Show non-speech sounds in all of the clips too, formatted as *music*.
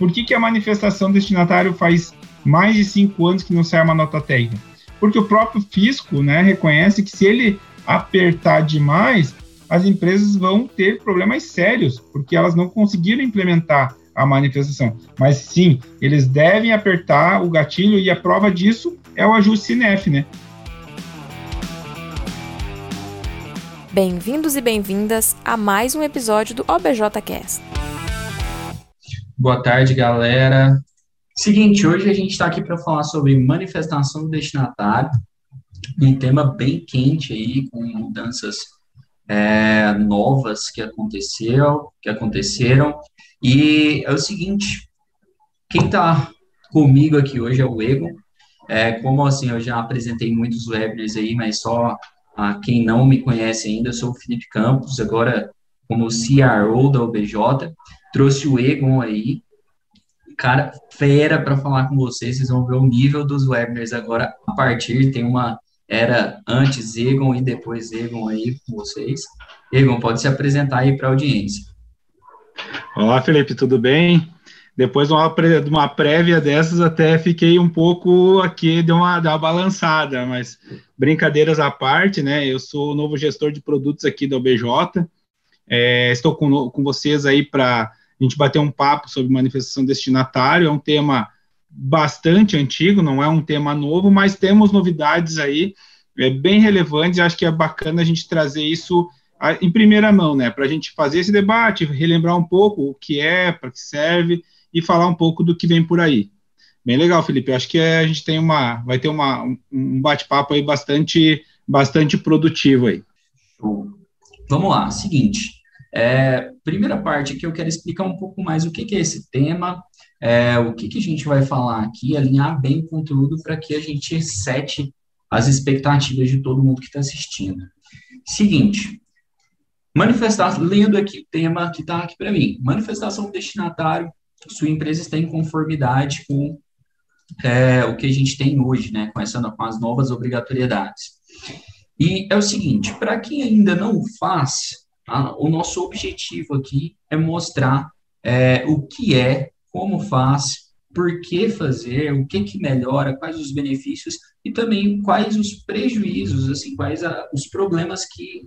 por que, que a manifestação destinatário faz mais de cinco anos que não sai uma nota técnica? Porque o próprio fisco né, reconhece que se ele apertar demais, as empresas vão ter problemas sérios, porque elas não conseguiram implementar a manifestação. Mas sim, eles devem apertar o gatilho e a prova disso é o ajuste CINEF, né? Bem-vindos e bem-vindas a mais um episódio do OBJcast. Boa tarde, galera. Seguinte, hoje a gente está aqui para falar sobre manifestação do destinatário, um tema bem quente aí, com mudanças é, novas que aconteceu, que aconteceram. E é o seguinte, quem está comigo aqui hoje é o Egon. É, como assim, eu já apresentei muitos webinars aí, mas só a quem não me conhece ainda, eu sou o Felipe Campos, agora como CRO da OBJ trouxe o Egon aí, cara fera para falar com vocês. Vocês vão ver o nível dos webinars agora a partir. Tem uma era antes Egon e depois Egon aí com vocês. Egon, pode se apresentar aí para a audiência. Olá, Felipe, tudo bem? Depois de uma, de uma prévia dessas, até fiquei um pouco aqui, deu uma, deu uma balançada, mas brincadeiras à parte, né? Eu sou o novo gestor de produtos aqui da OBJ. É, estou com, com vocês aí para a gente bater um papo sobre manifestação destinatário, é um tema bastante antigo, não é um tema novo, mas temos novidades aí é, bem relevantes, acho que é bacana a gente trazer isso em primeira mão, né, para a gente fazer esse debate, relembrar um pouco o que é, para que serve e falar um pouco do que vem por aí. Bem legal, Felipe. Acho que é, a gente tem uma, vai ter uma, um bate-papo aí bastante, bastante produtivo aí. Vamos lá. Seguinte, é, primeira parte aqui eu quero explicar um pouco mais o que, que é esse tema, é, o que, que a gente vai falar aqui, alinhar bem o conteúdo para que a gente sete as expectativas de todo mundo que está assistindo. Seguinte, manifestação, lendo aqui o tema que está aqui para mim, manifestação do destinatário, sua empresa está em conformidade com é, o que a gente tem hoje, né, com, essa, com as novas obrigatoriedades. E é o seguinte, para quem ainda não faz, Tá? O nosso objetivo aqui é mostrar é, o que é, como faz, por que fazer, o que, que melhora, quais os benefícios e também quais os prejuízos, assim, quais a, os problemas que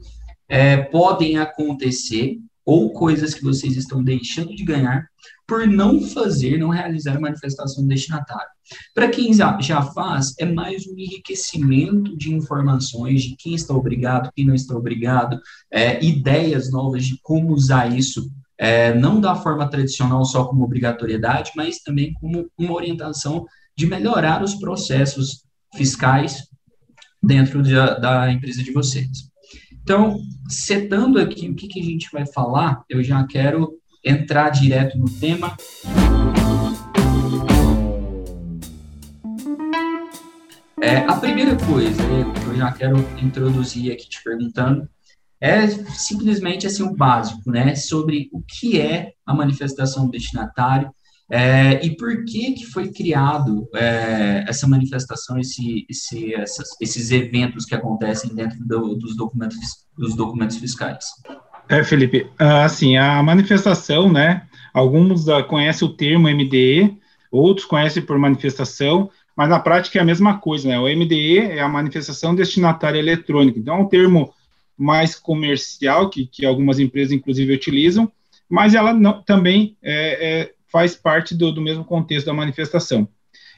é, podem acontecer ou coisas que vocês estão deixando de ganhar por não fazer, não realizar a manifestação do destinatário. Para quem já faz, é mais um enriquecimento de informações de quem está obrigado, quem não está obrigado, é, ideias novas de como usar isso, é, não da forma tradicional só como obrigatoriedade, mas também como uma orientação de melhorar os processos fiscais dentro de, da empresa de vocês. Então, setando aqui o que, que a gente vai falar, eu já quero entrar direto no tema. É, a primeira coisa que eu já quero introduzir aqui te perguntando é simplesmente assim o básico, né, sobre o que é a manifestação do destinatário é, e por que que foi criado é, essa manifestação, esse, esse, essas, esses eventos que acontecem dentro do, dos documentos dos documentos fiscais. É, Felipe, ah, assim, a manifestação, né, alguns conhecem o termo MDE, outros conhecem por manifestação, mas na prática é a mesma coisa, né, o MDE é a manifestação destinatária eletrônica, então é um termo mais comercial, que, que algumas empresas, inclusive, utilizam, mas ela não, também é, é, faz parte do, do mesmo contexto da manifestação.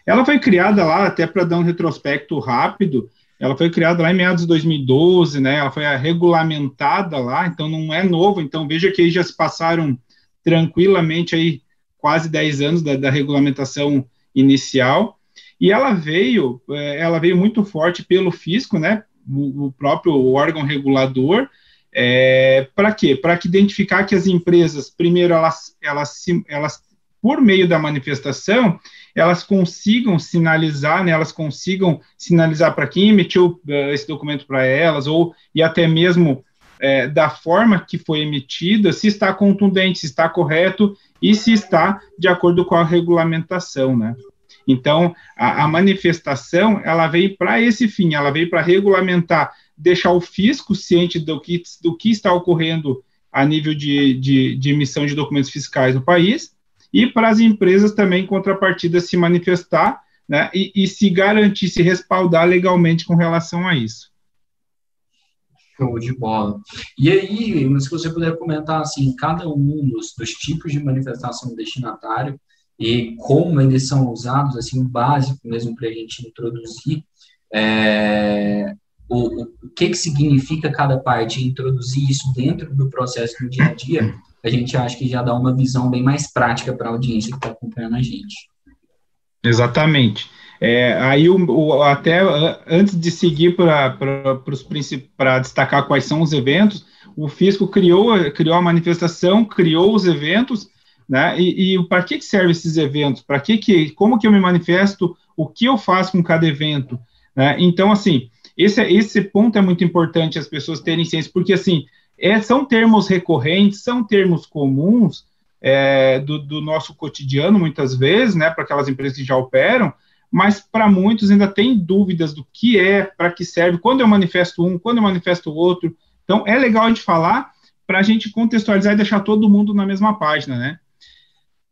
Ela foi criada lá, até para dar um retrospecto rápido, ela foi criada lá em meados de 2012, né? Ela foi regulamentada lá, então não é novo. Então veja que aí já se passaram tranquilamente aí quase 10 anos da, da regulamentação inicial. E ela veio, é, ela veio muito forte pelo fisco, né? O, o próprio órgão regulador. É, para quê? Para identificar que as empresas, primeiro, elas, elas, elas, por meio da manifestação, elas consigam sinalizar, né, elas consigam sinalizar para quem emitiu uh, esse documento para elas, ou e até mesmo é, da forma que foi emitida, se está contundente, se está correto e se está de acordo com a regulamentação, né? Então, a, a manifestação, ela veio para esse fim, ela veio para regulamentar, deixar o fisco ciente do que, do que está ocorrendo a nível de, de, de emissão de documentos fiscais no país, e para as empresas também, em contrapartida, se manifestar né, e, e se garantir, se respaldar legalmente com relação a isso. Show de bola. E aí, se você puder comentar assim, cada um dos, dos tipos de manifestação destinatário e como eles são usados, assim, o básico mesmo para a gente introduzir, é, o, o que, que significa cada parte, introduzir isso dentro do processo do dia a dia, a gente acha que já dá uma visão bem mais prática para a audiência que está acompanhando a gente. Exatamente. É, aí, o, o, até antes de seguir para destacar quais são os eventos, o Fisco criou, criou a manifestação, criou os eventos, né? E, e para que, que servem esses eventos? Para que, que, como que eu me manifesto? O que eu faço com cada evento? Né? Então, assim, esse, esse ponto é muito importante as pessoas terem ciência, porque, assim, é, são termos recorrentes, são termos comuns é, do, do, nosso cotidiano, muitas vezes, né, para aquelas empresas que já operam, mas para muitos ainda tem dúvidas do que é, para que serve, quando eu manifesto um, quando eu manifesto o outro. Então, é legal a gente falar para a gente contextualizar e deixar todo mundo na mesma página, né?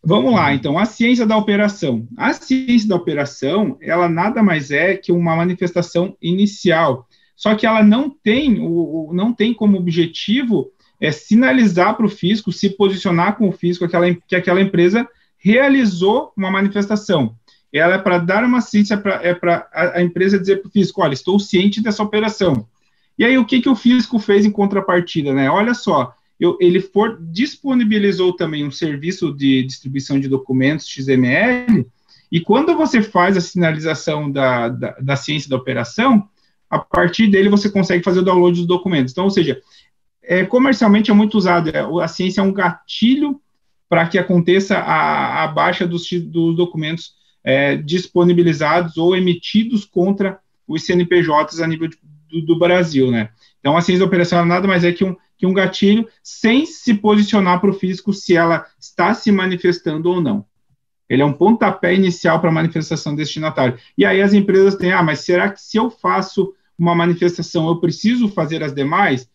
Vamos lá, então, a ciência da operação. A ciência da operação, ela nada mais é que uma manifestação inicial, só que ela não tem, o, não tem como objetivo é, sinalizar para o fisco, se posicionar com o fisco aquela, que aquela empresa realizou uma manifestação ela é para dar uma ciência, pra, é para a, a, empresa dizer para o fisco, olha, estou ciente dessa operação. E aí, o que, que o fisco fez em contrapartida, né? Olha só, eu, ele for, disponibilizou também um serviço de distribuição de documentos XML, e quando você faz a sinalização da, da, da ciência da operação, a partir dele você consegue fazer o download dos documentos. Então, ou seja, é, comercialmente é muito usado, é, a ciência é um gatilho para que aconteça a, a baixa dos, dos documentos é, disponibilizados ou emitidos contra os CNPJs a nível de, do, do, Brasil, né? Então, a ciência operacional nada mais é que um, que um gatilho sem se posicionar para o físico se ela está se manifestando ou não. Ele é um pontapé inicial para a manifestação destinatária. E aí as empresas têm, ah, mas será que se eu faço uma manifestação, eu preciso fazer as demais?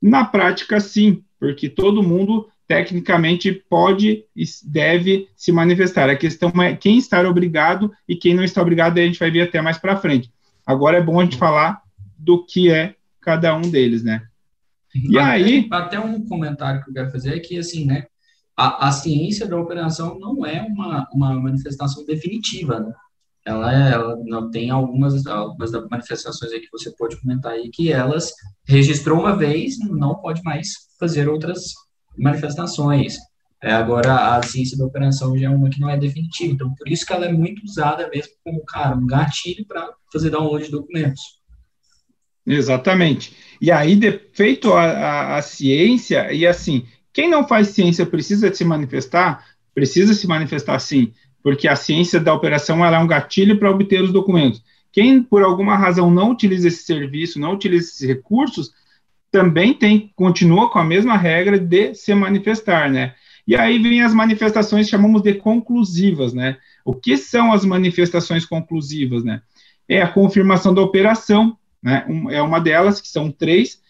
Na prática, sim, porque todo mundo tecnicamente pode e deve se manifestar. A questão é quem está obrigado e quem não está obrigado, a gente vai ver até mais para frente. Agora é bom a gente falar do que é cada um deles, né? E até, aí... Até um comentário que eu quero fazer é que, assim, né, a, a ciência da operação não é uma, uma manifestação definitiva, né? Ela, ela não tem algumas, algumas manifestações aí que você pode comentar aí que elas registrou uma vez, não pode mais fazer outras manifestações. É, agora, a ciência da operação já é uma que não é definitiva. Então, por isso que ela é muito usada mesmo como, cara, um gatilho para fazer download de documentos. Exatamente. E aí, de, feito a, a, a, ciência, e assim, quem não faz ciência precisa se manifestar? Precisa se manifestar sim, porque a ciência da operação é um gatilho para obter os documentos. Quem, por alguma razão, não utiliza esse serviço, não utiliza esses recursos, também tem, continua com a mesma regra de se manifestar, né? E aí vem as manifestações chamamos de conclusivas, né? O que são as manifestações conclusivas, né? É a confirmação da operação, né? Um, é uma delas, que são três.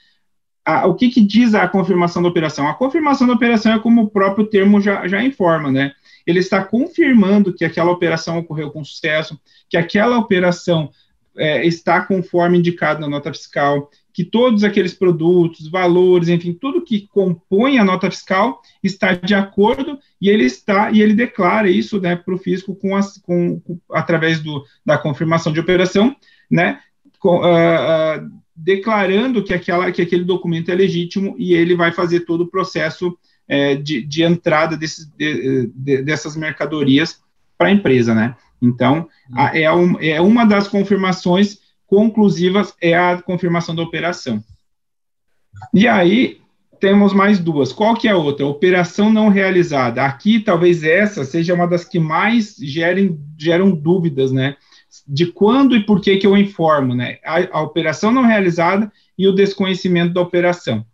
Ah, o que, que diz a confirmação da operação? A confirmação da operação é como o próprio termo já, já informa, né? Ele está confirmando que aquela operação ocorreu com sucesso, que aquela operação é, está conforme indicado na nota fiscal, que todos aqueles produtos, valores, enfim, tudo que compõe a nota fiscal está de acordo e ele está e ele declara isso, né, para o fisco com, as, com, com, através do, da confirmação de operação, né, com, uh, uh, declarando que aquela que aquele documento é legítimo e ele vai fazer todo o processo é, de, de, entrada desses, de, de, dessas mercadorias para a empresa, né? Então, a, é, um, é uma das confirmações conclusivas é a confirmação da operação. E aí temos mais duas. Qual que é a outra? Operação não realizada. Aqui talvez essa seja uma das que mais gerem, geram dúvidas, né? De quando e por que que eu informo, né? A, a operação não realizada e o desconhecimento da operação.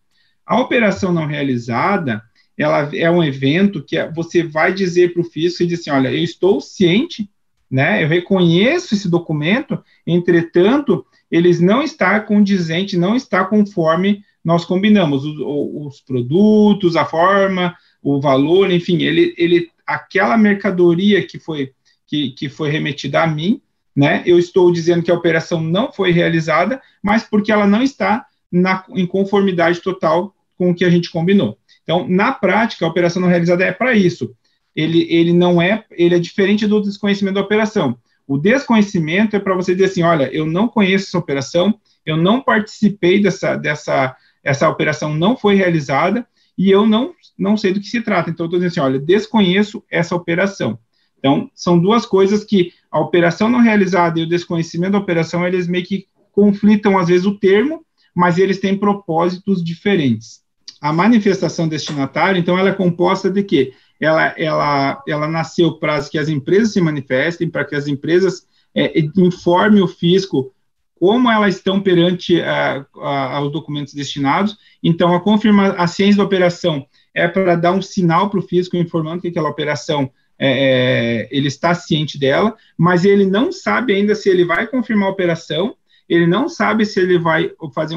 A operação não realizada, ela é um evento que você vai dizer para o fisco e dizer assim, olha, eu estou ciente né? Eu reconheço esse documento, entretanto, eles não está condizente, não está conforme nós combinamos os, os produtos, a forma, o valor, enfim, ele, ele aquela mercadoria que foi, que, que foi remetida a mim, né? Eu estou dizendo que a operação não foi realizada, mas porque ela não está na, em conformidade total com o que a gente combinou. Então, na prática, a operação não realizada é para isso. Ele, ele não é, ele é diferente do desconhecimento da operação. O desconhecimento é para você dizer assim, olha, eu não conheço essa operação, eu não participei dessa, dessa, essa operação não foi realizada e eu não, não sei do que se trata. Então, eu estou dizendo assim, olha, desconheço essa operação. Então, são duas coisas que a operação não realizada e o desconhecimento da operação, eles meio que conflitam, às vezes, o termo, mas eles têm propósitos diferentes. A manifestação destinatária, então, ela é composta de quê? Ela, ela, ela nasceu para que as empresas se manifestem, para que as empresas é, informem o fisco como elas estão perante a, a, aos documentos destinados. Então, a confirma, a ciência da operação é para dar um sinal para o fisco informando que aquela operação é, é, ele está ciente dela, mas ele não sabe ainda se ele vai confirmar a operação, ele não sabe se ele vai fazer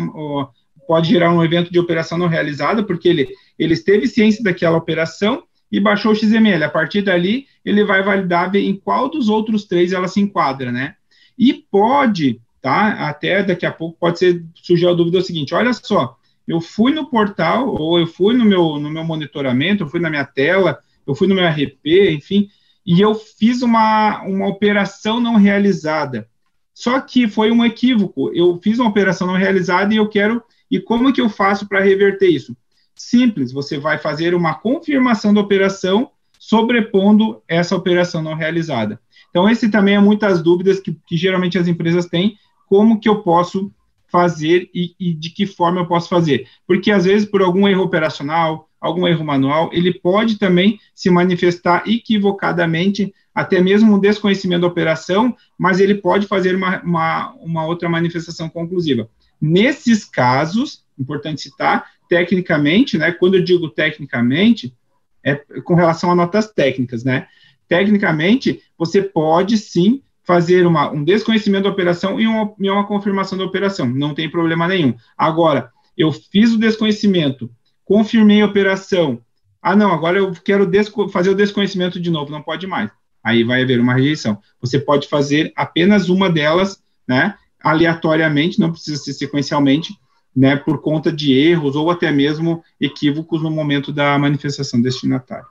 pode gerar um evento de operação não realizada, porque ele, ele teve ciência daquela operação e baixou o XML. A partir dali, ele vai validar em qual dos outros três ela se enquadra, né? E pode, tá? Até daqui a pouco pode ser surgir a dúvida é o seguinte: olha só, eu fui no portal, ou eu fui no meu, no meu monitoramento, eu fui na minha tela, eu fui no meu RP, enfim, e eu fiz uma, uma operação não realizada. Só que foi um equívoco. Eu fiz uma operação não realizada e eu quero. E como que eu faço para reverter isso? Simples, você vai fazer uma confirmação da operação sobrepondo essa operação não realizada. Então, esse também é muitas dúvidas que, que geralmente as empresas têm, como que eu posso fazer e, e, de que forma eu posso fazer. Porque, às vezes, por algum erro operacional, algum erro manual, ele pode também se manifestar equivocadamente, até mesmo um desconhecimento da operação, mas ele pode fazer uma, uma, uma outra manifestação conclusiva. Nesses casos, importante citar, tecnicamente, né, quando eu digo tecnicamente, é com relação a notas técnicas, né, tecnicamente, você pode sim fazer uma, um desconhecimento da operação e uma, e uma confirmação da operação, não tem problema nenhum. Agora, eu fiz o desconhecimento, confirmei a operação. Ah, não, agora eu quero fazer o desconhecimento de novo, não pode mais. Aí vai haver uma rejeição. Você pode fazer apenas uma delas, né, aleatoriamente, não precisa ser sequencialmente, né, por conta de erros ou até mesmo equívocos no momento da manifestação destinatária.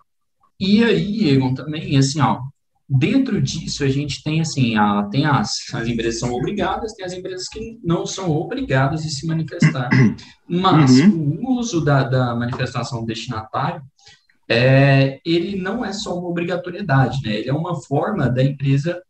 E aí, Egon, também, assim, ó, Dentro disso, a gente tem assim, a, tem as, as empresas são obrigadas, tem as empresas que não são obrigadas a se manifestar. *clears throat* Mas uhum. o uso da, da manifestação do destinatário, é, ele não é só uma obrigatoriedade, né? Ele é uma forma da empresa,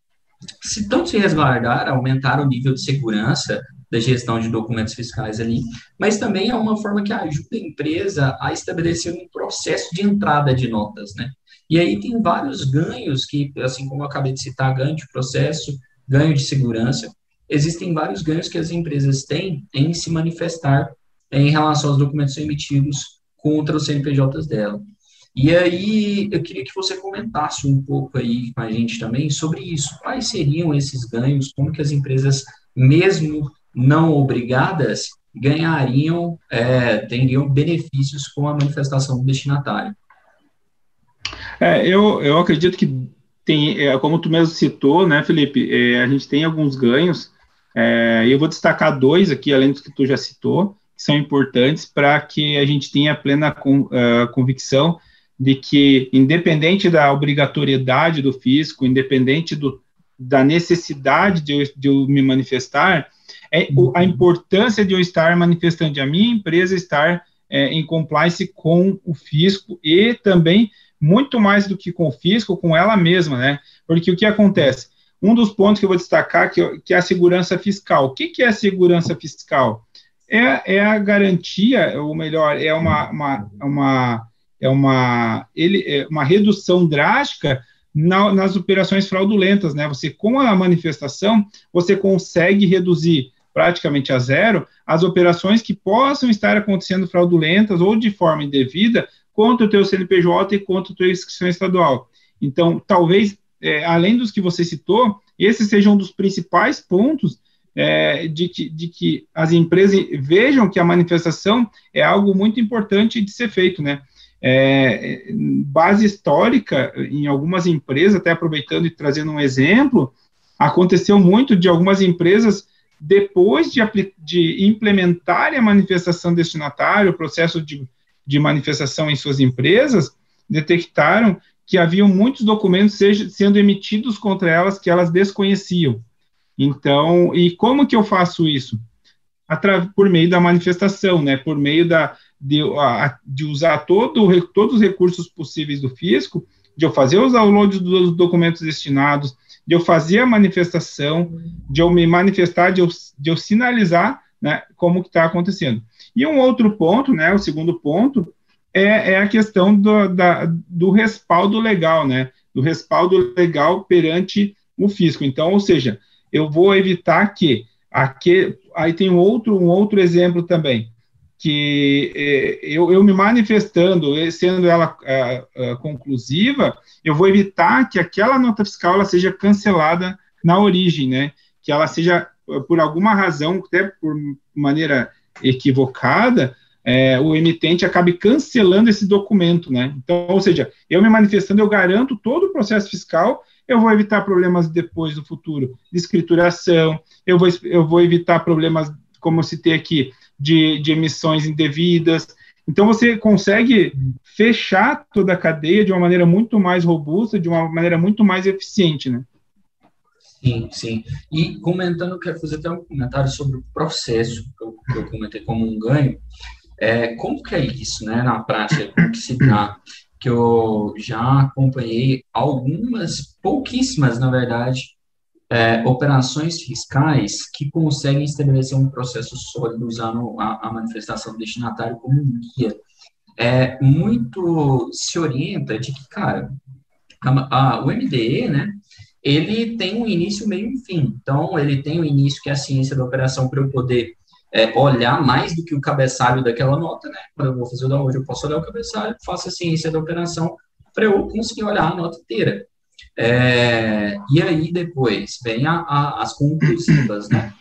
se tanto se resguardar, aumentar o nível de segurança da gestão de documentos fiscais ali, mas também é uma forma que ajuda a empresa a estabelecer um processo de entrada de notas, né? E aí tem vários ganhos que, assim como eu acabei de citar, ganho de processo, ganho de segurança, existem vários ganhos que as empresas têm em se manifestar em relação aos documentos emitidos contra os CNPJs dela. E aí eu queria que você comentasse um pouco aí com a gente também sobre isso. Quais seriam esses ganhos? Como que as empresas, mesmo não obrigadas, ganhariam, é, teriam benefícios com a manifestação do destinatário? É, eu, eu acredito que tem, é, como tu mesmo citou, né, Felipe, é, a gente tem alguns ganhos, é, eu vou destacar dois aqui, além dos que tu já citou, que são importantes para que a gente tenha plena com, uh, convicção de que, independente da obrigatoriedade do fisco, independente do, da necessidade de eu, de eu me manifestar, é a importância de eu estar manifestando, de a minha empresa estar é, em compliance com o fisco e também muito mais do que com o fisco, com ela mesma, né? Porque o que acontece? Um dos pontos que eu vou destacar que, que é a segurança fiscal. O que, que é a segurança fiscal? É, é a garantia, ou melhor, é uma, uma, uma é uma, ele, é uma redução drástica na, nas operações fraudulentas, né? Você, com a manifestação, você consegue reduzir praticamente a zero as operações que possam estar acontecendo fraudulentas ou de forma indevida contra o teu CNPJ e contra a tua inscrição estadual. Então, talvez, é, além dos que você citou, esses sejam um dos principais pontos é, de, que, de que as empresas vejam que a manifestação é algo muito importante de ser feito, né? É, base histórica em algumas empresas, até aproveitando e trazendo um exemplo, aconteceu muito de algumas empresas, depois de, de implementarem a manifestação destinatária, o processo de, de manifestação em suas empresas, detectaram que haviam muitos documentos seja, sendo emitidos contra elas que elas desconheciam. Então, e como que eu faço isso? Atra por meio da manifestação, né? Por meio da, de, a, de usar todo, todos os recursos possíveis do fisco, de eu fazer os downloads dos documentos destinados, de eu fazer a manifestação, de eu me manifestar, de eu, de eu sinalizar né, como que está acontecendo. E um outro ponto, né, o segundo ponto, é, é a questão do, da, do respaldo legal, né, do respaldo legal perante o fisco. Então, ou seja, eu vou evitar que, aqui, aí tem outro, um outro exemplo também, que é, eu, eu, me manifestando, sendo ela é, é, conclusiva, eu vou evitar que aquela nota fiscal ela seja cancelada na origem, né? Que ela seja, por alguma razão, até por maneira equivocada, o emitente acabe cancelando esse documento, né? Então, ou seja, eu me manifestando, eu garanto todo o processo fiscal, eu vou evitar problemas depois no futuro de escrituração, eu vou, eu vou evitar problemas, como eu citei aqui, de, de emissões indevidas. Então, você consegue fechar toda a cadeia de uma maneira muito mais robusta, de uma maneira muito mais eficiente, né? Sim, sim. E comentando, quero fazer até um comentário sobre o processo, que eu, que eu comentei como um ganho. É, como que é isso, né, na prática, que se dá? Que eu já acompanhei algumas, pouquíssimas, na verdade, é, operações fiscais que conseguem estabelecer um processo sólido usando a, a manifestação do destinatário como um guia. É, muito se orienta de que, cara, a, a, o MDE, né, ele tem um início, meio e fim. Então, ele tem o um início que é a ciência da operação para eu poder é, olhar mais do que o cabeçalho daquela nota, né? Quando eu vou fazer o download, eu posso olhar o cabeçalho, faço a ciência da operação para eu conseguir olhar a nota inteira. É, e aí depois vem a, a, as conclusivas, né?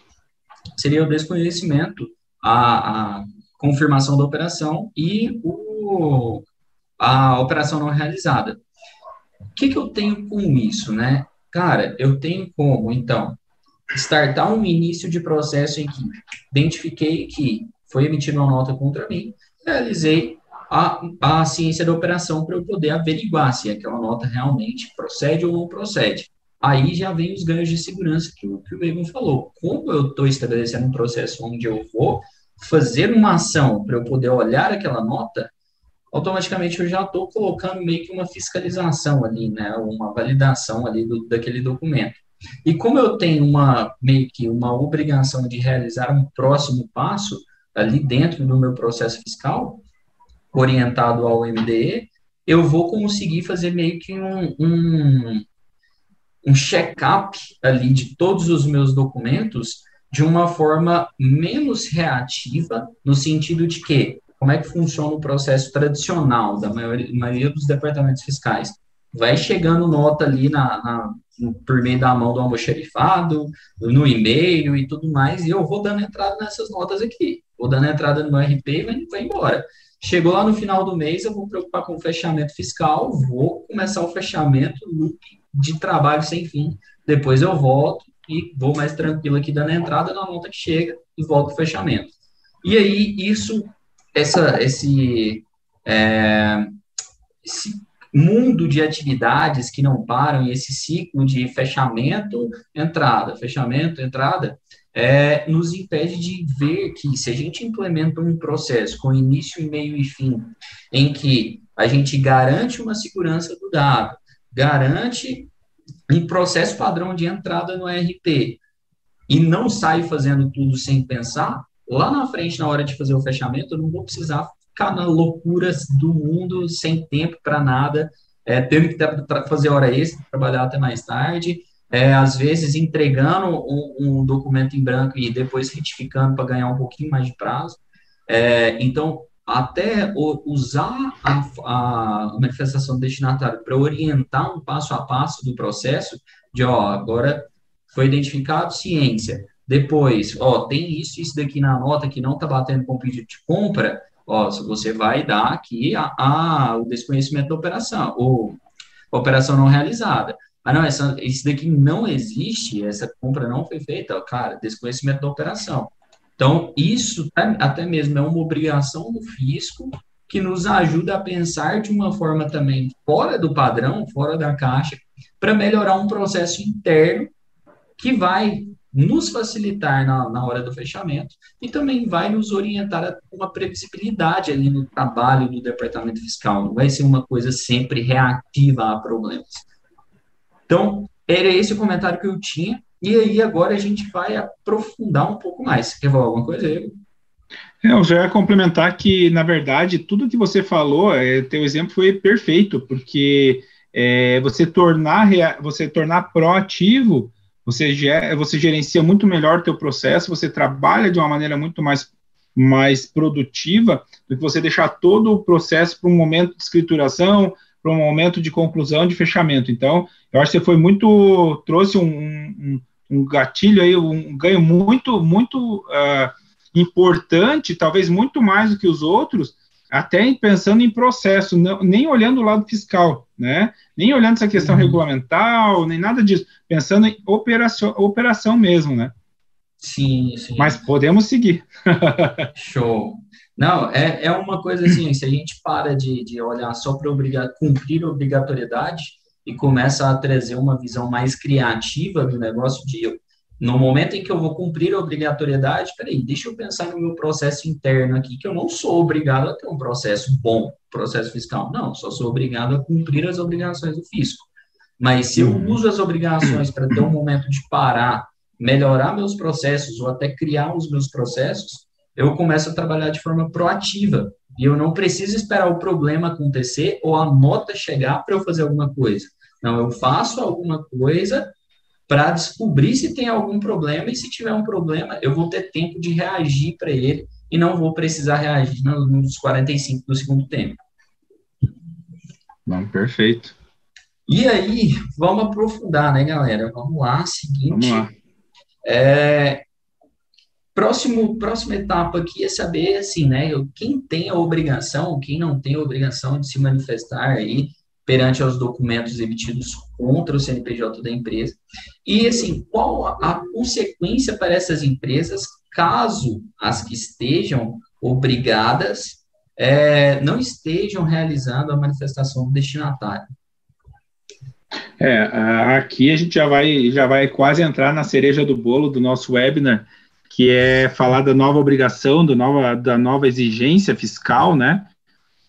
Seria o desconhecimento, a, a confirmação da operação e o, a operação não realizada. O que, que eu tenho com isso, né? Cara, eu tenho como, então, startar um início de processo em que identifiquei que foi emitida uma nota contra mim, realizei a, a ciência da operação para eu poder averiguar se aquela nota realmente procede ou não procede. Aí já vem os ganhos de segurança que o, que o falou. Como eu estou estabelecendo um processo onde eu vou fazer uma ação para eu poder olhar aquela nota, automaticamente eu já estou colocando meio que uma fiscalização ali, né, uma validação ali do, daquele documento. E como eu tenho uma meio que uma obrigação de realizar um próximo passo ali dentro do meu processo fiscal, orientado ao MDE, eu vou conseguir fazer meio que um, um, um check-up ali de todos os meus documentos de uma forma menos reativa, no sentido de que, como é que funciona o processo tradicional da maioria, maioria dos departamentos fiscais? Vai chegando nota ali na, na, por meio da mão do almoxerifado, no e-mail e tudo mais, e eu vou dando entrada nessas notas aqui. Vou dando entrada no RP e vai, vai embora. Chegou lá no final do mês, eu vou me preocupar com o fechamento fiscal, vou começar o fechamento de trabalho sem fim. Depois eu volto e vou mais tranquilo aqui dando entrada na nota que chega e volto o fechamento. E aí, isso, essa, esse, é, esse mundo de atividades que não param e esse ciclo de fechamento, entrada, fechamento, entrada, é, nos impede de ver que se a gente implementa um processo com início, meio e fim, em que a gente garante uma segurança do dado, garante um processo padrão de entrada no RP e não sai fazendo tudo sem pensar, lá na frente, na hora de fazer o fechamento, eu não vou precisar ficar na loucuras do mundo, sem tempo para nada, é, tendo que fazer hora extra, trabalhar até mais tarde, é, às vezes entregando um, um, documento em branco e depois retificando para ganhar um pouquinho mais de prazo. É, então, até usar a, a, manifestação do destinatário para orientar um passo a passo do processo, de, ó, agora foi identificado ciência, depois, ó, tem isso, isso daqui na nota que não está batendo com o pedido de compra, ó, você vai dar aqui a, a, o desconhecimento da operação, ou operação não realizada. Ah, não, essa, isso daqui não existe, essa compra não foi feita, cara, desconhecimento da operação. Então, isso até mesmo é uma obrigação do fisco que nos ajuda a pensar de uma forma também fora do padrão, fora da caixa, para melhorar um processo interno que vai nos facilitar na, na hora do fechamento e também vai nos orientar a uma previsibilidade ali no trabalho do departamento fiscal. Não vai ser uma coisa sempre reativa a problemas. Então, era esse o comentário que eu tinha. E aí, agora a gente vai aprofundar um pouco mais. Quer falar alguma coisa, Diego? É, eu já ia complementar que, na verdade, tudo que você falou, é, teu exemplo foi perfeito, porque é, você tornar você tornar proativo, você, você gerencia muito melhor o teu processo, você trabalha de uma maneira muito mais, mais produtiva do que você deixar todo o processo para um momento de escrituração, para um momento de conclusão, de fechamento. Então, eu acho que você foi muito, trouxe um, um, um gatilho aí, um ganho muito, muito uh, importante, talvez muito mais do que os outros, até pensando em processo, não, nem olhando o lado fiscal, né? Nem olhando essa questão uhum. regulamental, nem nada disso, pensando em operação, operação mesmo, né? Sim, sim. Mas podemos seguir. *laughs* Show. Não, é, é uma coisa assim, se a gente para de, de olhar só para obrigar, cumprir a obrigatoriedade e começa a trazer uma visão mais criativa do negócio de no momento em que eu vou cumprir a obrigatoriedade, peraí, deixa eu pensar no meu processo interno aqui, que eu não sou obrigado a ter um processo bom, processo fiscal. Não, só sou obrigado a cumprir as obrigações do fisco. Mas se eu uhum. uso as obrigações para ter um momento de parar, melhorar meus processos ou até criar os meus processos, eu começo a trabalhar de forma proativa. E eu não preciso esperar o problema acontecer ou a nota chegar para eu fazer alguma coisa. Não, eu faço alguma coisa para descobrir se tem algum problema e se tiver um problema, eu vou ter tempo de reagir para ele e não vou precisar reagir nos 45 do segundo tempo. Não, perfeito. E aí, vamos aprofundar, né, galera? Vamos lá, seguinte. Vamos lá. É, Próximo, próxima etapa aqui é saber, assim, né, quem tem a obrigação, quem não tem a obrigação de se manifestar aí perante os documentos emitidos contra o CNPJ da empresa. E, assim, qual a consequência para essas empresas caso as que estejam obrigadas é, não estejam realizando a manifestação do destinatário? É, aqui a gente já vai, já vai quase entrar na cereja do bolo do nosso webinar, que é falar da nova obrigação, do nova, da nova exigência fiscal, né?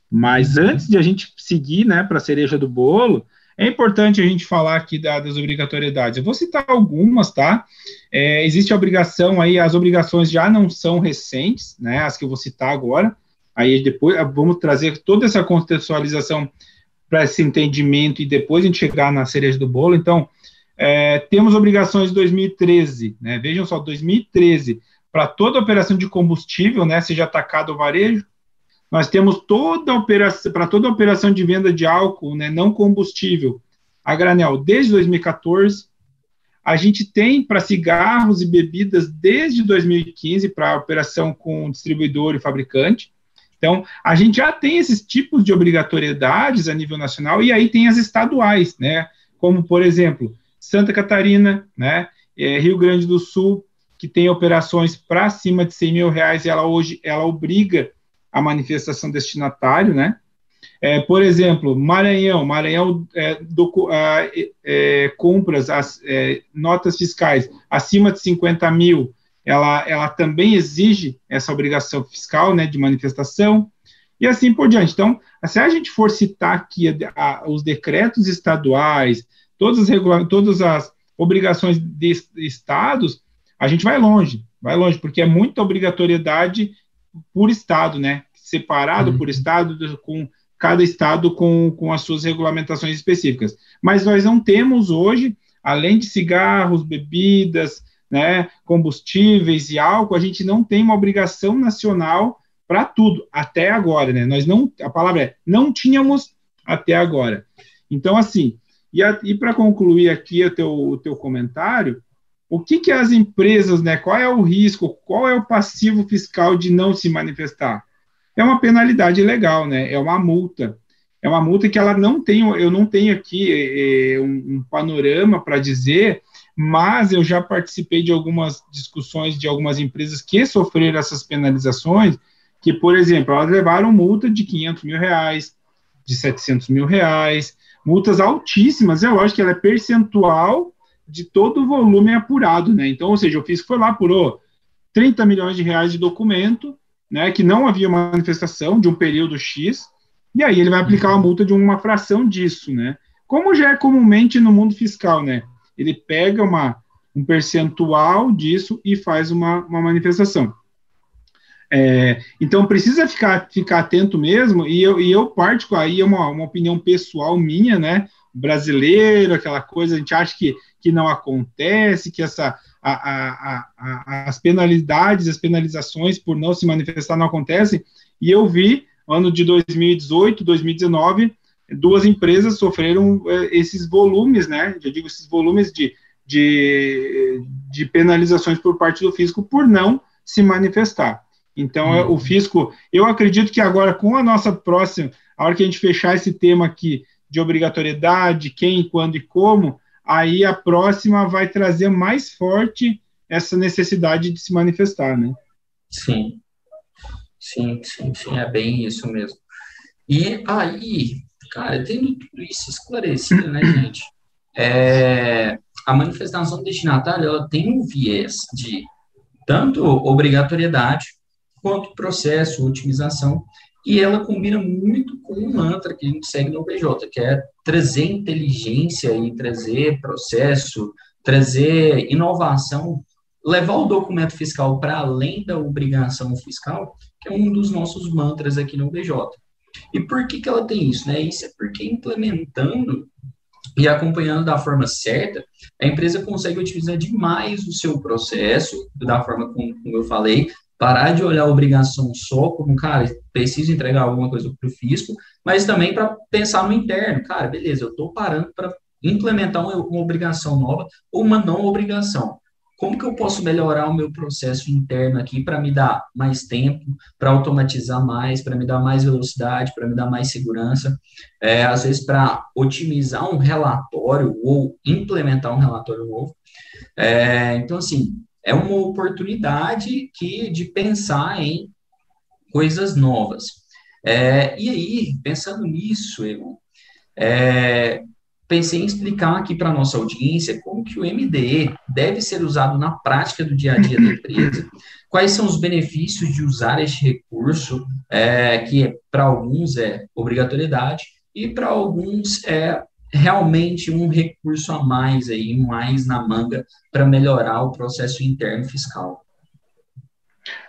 Mas uhum. antes de a gente seguir, né, para a cereja do bolo, é importante a gente falar aqui da, das obrigatoriedades. Eu vou citar algumas, tá? É, existe a obrigação aí, as obrigações já não são recentes, né? As que eu vou citar agora. Aí depois vamos trazer toda essa contextualização para esse entendimento e depois a gente chegar na cereja do bolo. Então, é, temos obrigações de 2013, né? Vejam só, 2013, para toda operação de combustível, né, seja atacado ou varejo, nós temos toda operação, para toda operação de venda de álcool, né, não combustível, a granel, desde 2014. A gente tem para cigarros e bebidas desde 2015 para operação com distribuidor e fabricante. Então, a gente já tem esses tipos de obrigatoriedades a nível nacional e aí tem as estaduais, né? Como, por exemplo, Santa Catarina, né, é, Rio Grande do Sul, que tem operações para cima de 100 mil reais, e ela hoje ela obriga a manifestação destinatário, né? É, por exemplo, Maranhão, Maranhão é, a, é, compras, as é, notas fiscais acima de 50 mil, ela, ela também exige essa obrigação fiscal, né, de manifestação, e assim por diante. Então, se a gente for citar aqui a, a, os decretos estaduais, todas as, todas as obrigações de estados, a gente vai longe, vai longe, porque é muita obrigatoriedade por estado, né? Separado uhum. por estado, com cada estado com, com as suas regulamentações específicas. Mas nós não temos hoje, além de cigarros, bebidas, né, combustíveis e álcool, a gente não tem uma obrigação nacional para tudo, até agora, né? Nós não, a palavra é, não tínhamos até agora. Então, assim, e, e para concluir aqui o teu, o teu comentário, o que, que as empresas, né, qual é o risco, qual é o passivo fiscal de não se manifestar? é uma penalidade legal, né? É uma multa. É uma multa que ela não tem, eu não tenho aqui é, um, um panorama para dizer, mas eu já participei de algumas discussões de algumas empresas que sofreram essas penalizações, que, por exemplo, elas levaram multa de 500 mil reais, de 700 mil reais, multas altíssimas, é lógico que ela é percentual de todo o volume apurado, né? Então, ou seja, o fisco foi lá, apurou 30 milhões de reais de documento, né, que não havia manifestação de um período X, e aí ele vai aplicar uma multa de uma fração disso, né? Como já é comumente no mundo fiscal, né? Ele pega uma, um percentual disso e faz uma, uma manifestação. É, então precisa ficar, ficar atento mesmo, e eu, e eu parto aí é uma, uma opinião pessoal minha, né? Brasileiro, aquela coisa, a gente acha que, que não acontece, que essa a, a, a, as penalidades, as penalizações por não se manifestar não acontecem, e eu vi, ano de 2018, 2019, duas empresas sofreram é, esses volumes, né, eu digo esses volumes de, de, de penalizações por parte do fisco por não se manifestar. Então, uhum. o fisco, eu acredito que agora, com a nossa próxima, a hora que a gente fechar esse tema aqui de obrigatoriedade, quem, quando e como, aí a próxima vai trazer mais forte essa necessidade de se manifestar, né? Sim, sim, sim, sim, é bem isso mesmo. E aí, cara, tendo tudo isso esclarecido, né, *coughs* gente? É, a manifestação destinatária, ela tem um viés de tanto obrigatoriedade quanto processo, otimização, e ela combina muito com o mantra que a gente segue no OBJ, que é trazer inteligência e trazer processo, trazer inovação, levar o documento fiscal para além da obrigação fiscal, que é um dos nossos mantras aqui no OBJ. E por que, que ela tem isso? Né? Isso é porque implementando e acompanhando da forma certa, a empresa consegue utilizar demais o seu processo, da forma como, como eu falei, parar de olhar a obrigação só como, cara, preciso entregar alguma coisa para o fisco, mas também para pensar no interno. Cara, beleza, eu estou parando para implementar uma, uma, obrigação nova ou uma não obrigação. Como que eu posso melhorar o meu processo interno aqui para me dar mais tempo, para automatizar mais, para me dar mais velocidade, para me dar mais segurança, é, às vezes para otimizar um relatório ou implementar um relatório novo. É, então, assim, é uma oportunidade que, de pensar em coisas novas. É, e aí, pensando nisso, eu é, pensei em explicar aqui para a nossa audiência como que o MDE deve ser usado na prática do dia a dia da empresa, quais são os benefícios de usar este recurso, é, que para alguns é obrigatoriedade, e para alguns é realmente um recurso a mais aí, mais na manga para melhorar o processo interno fiscal.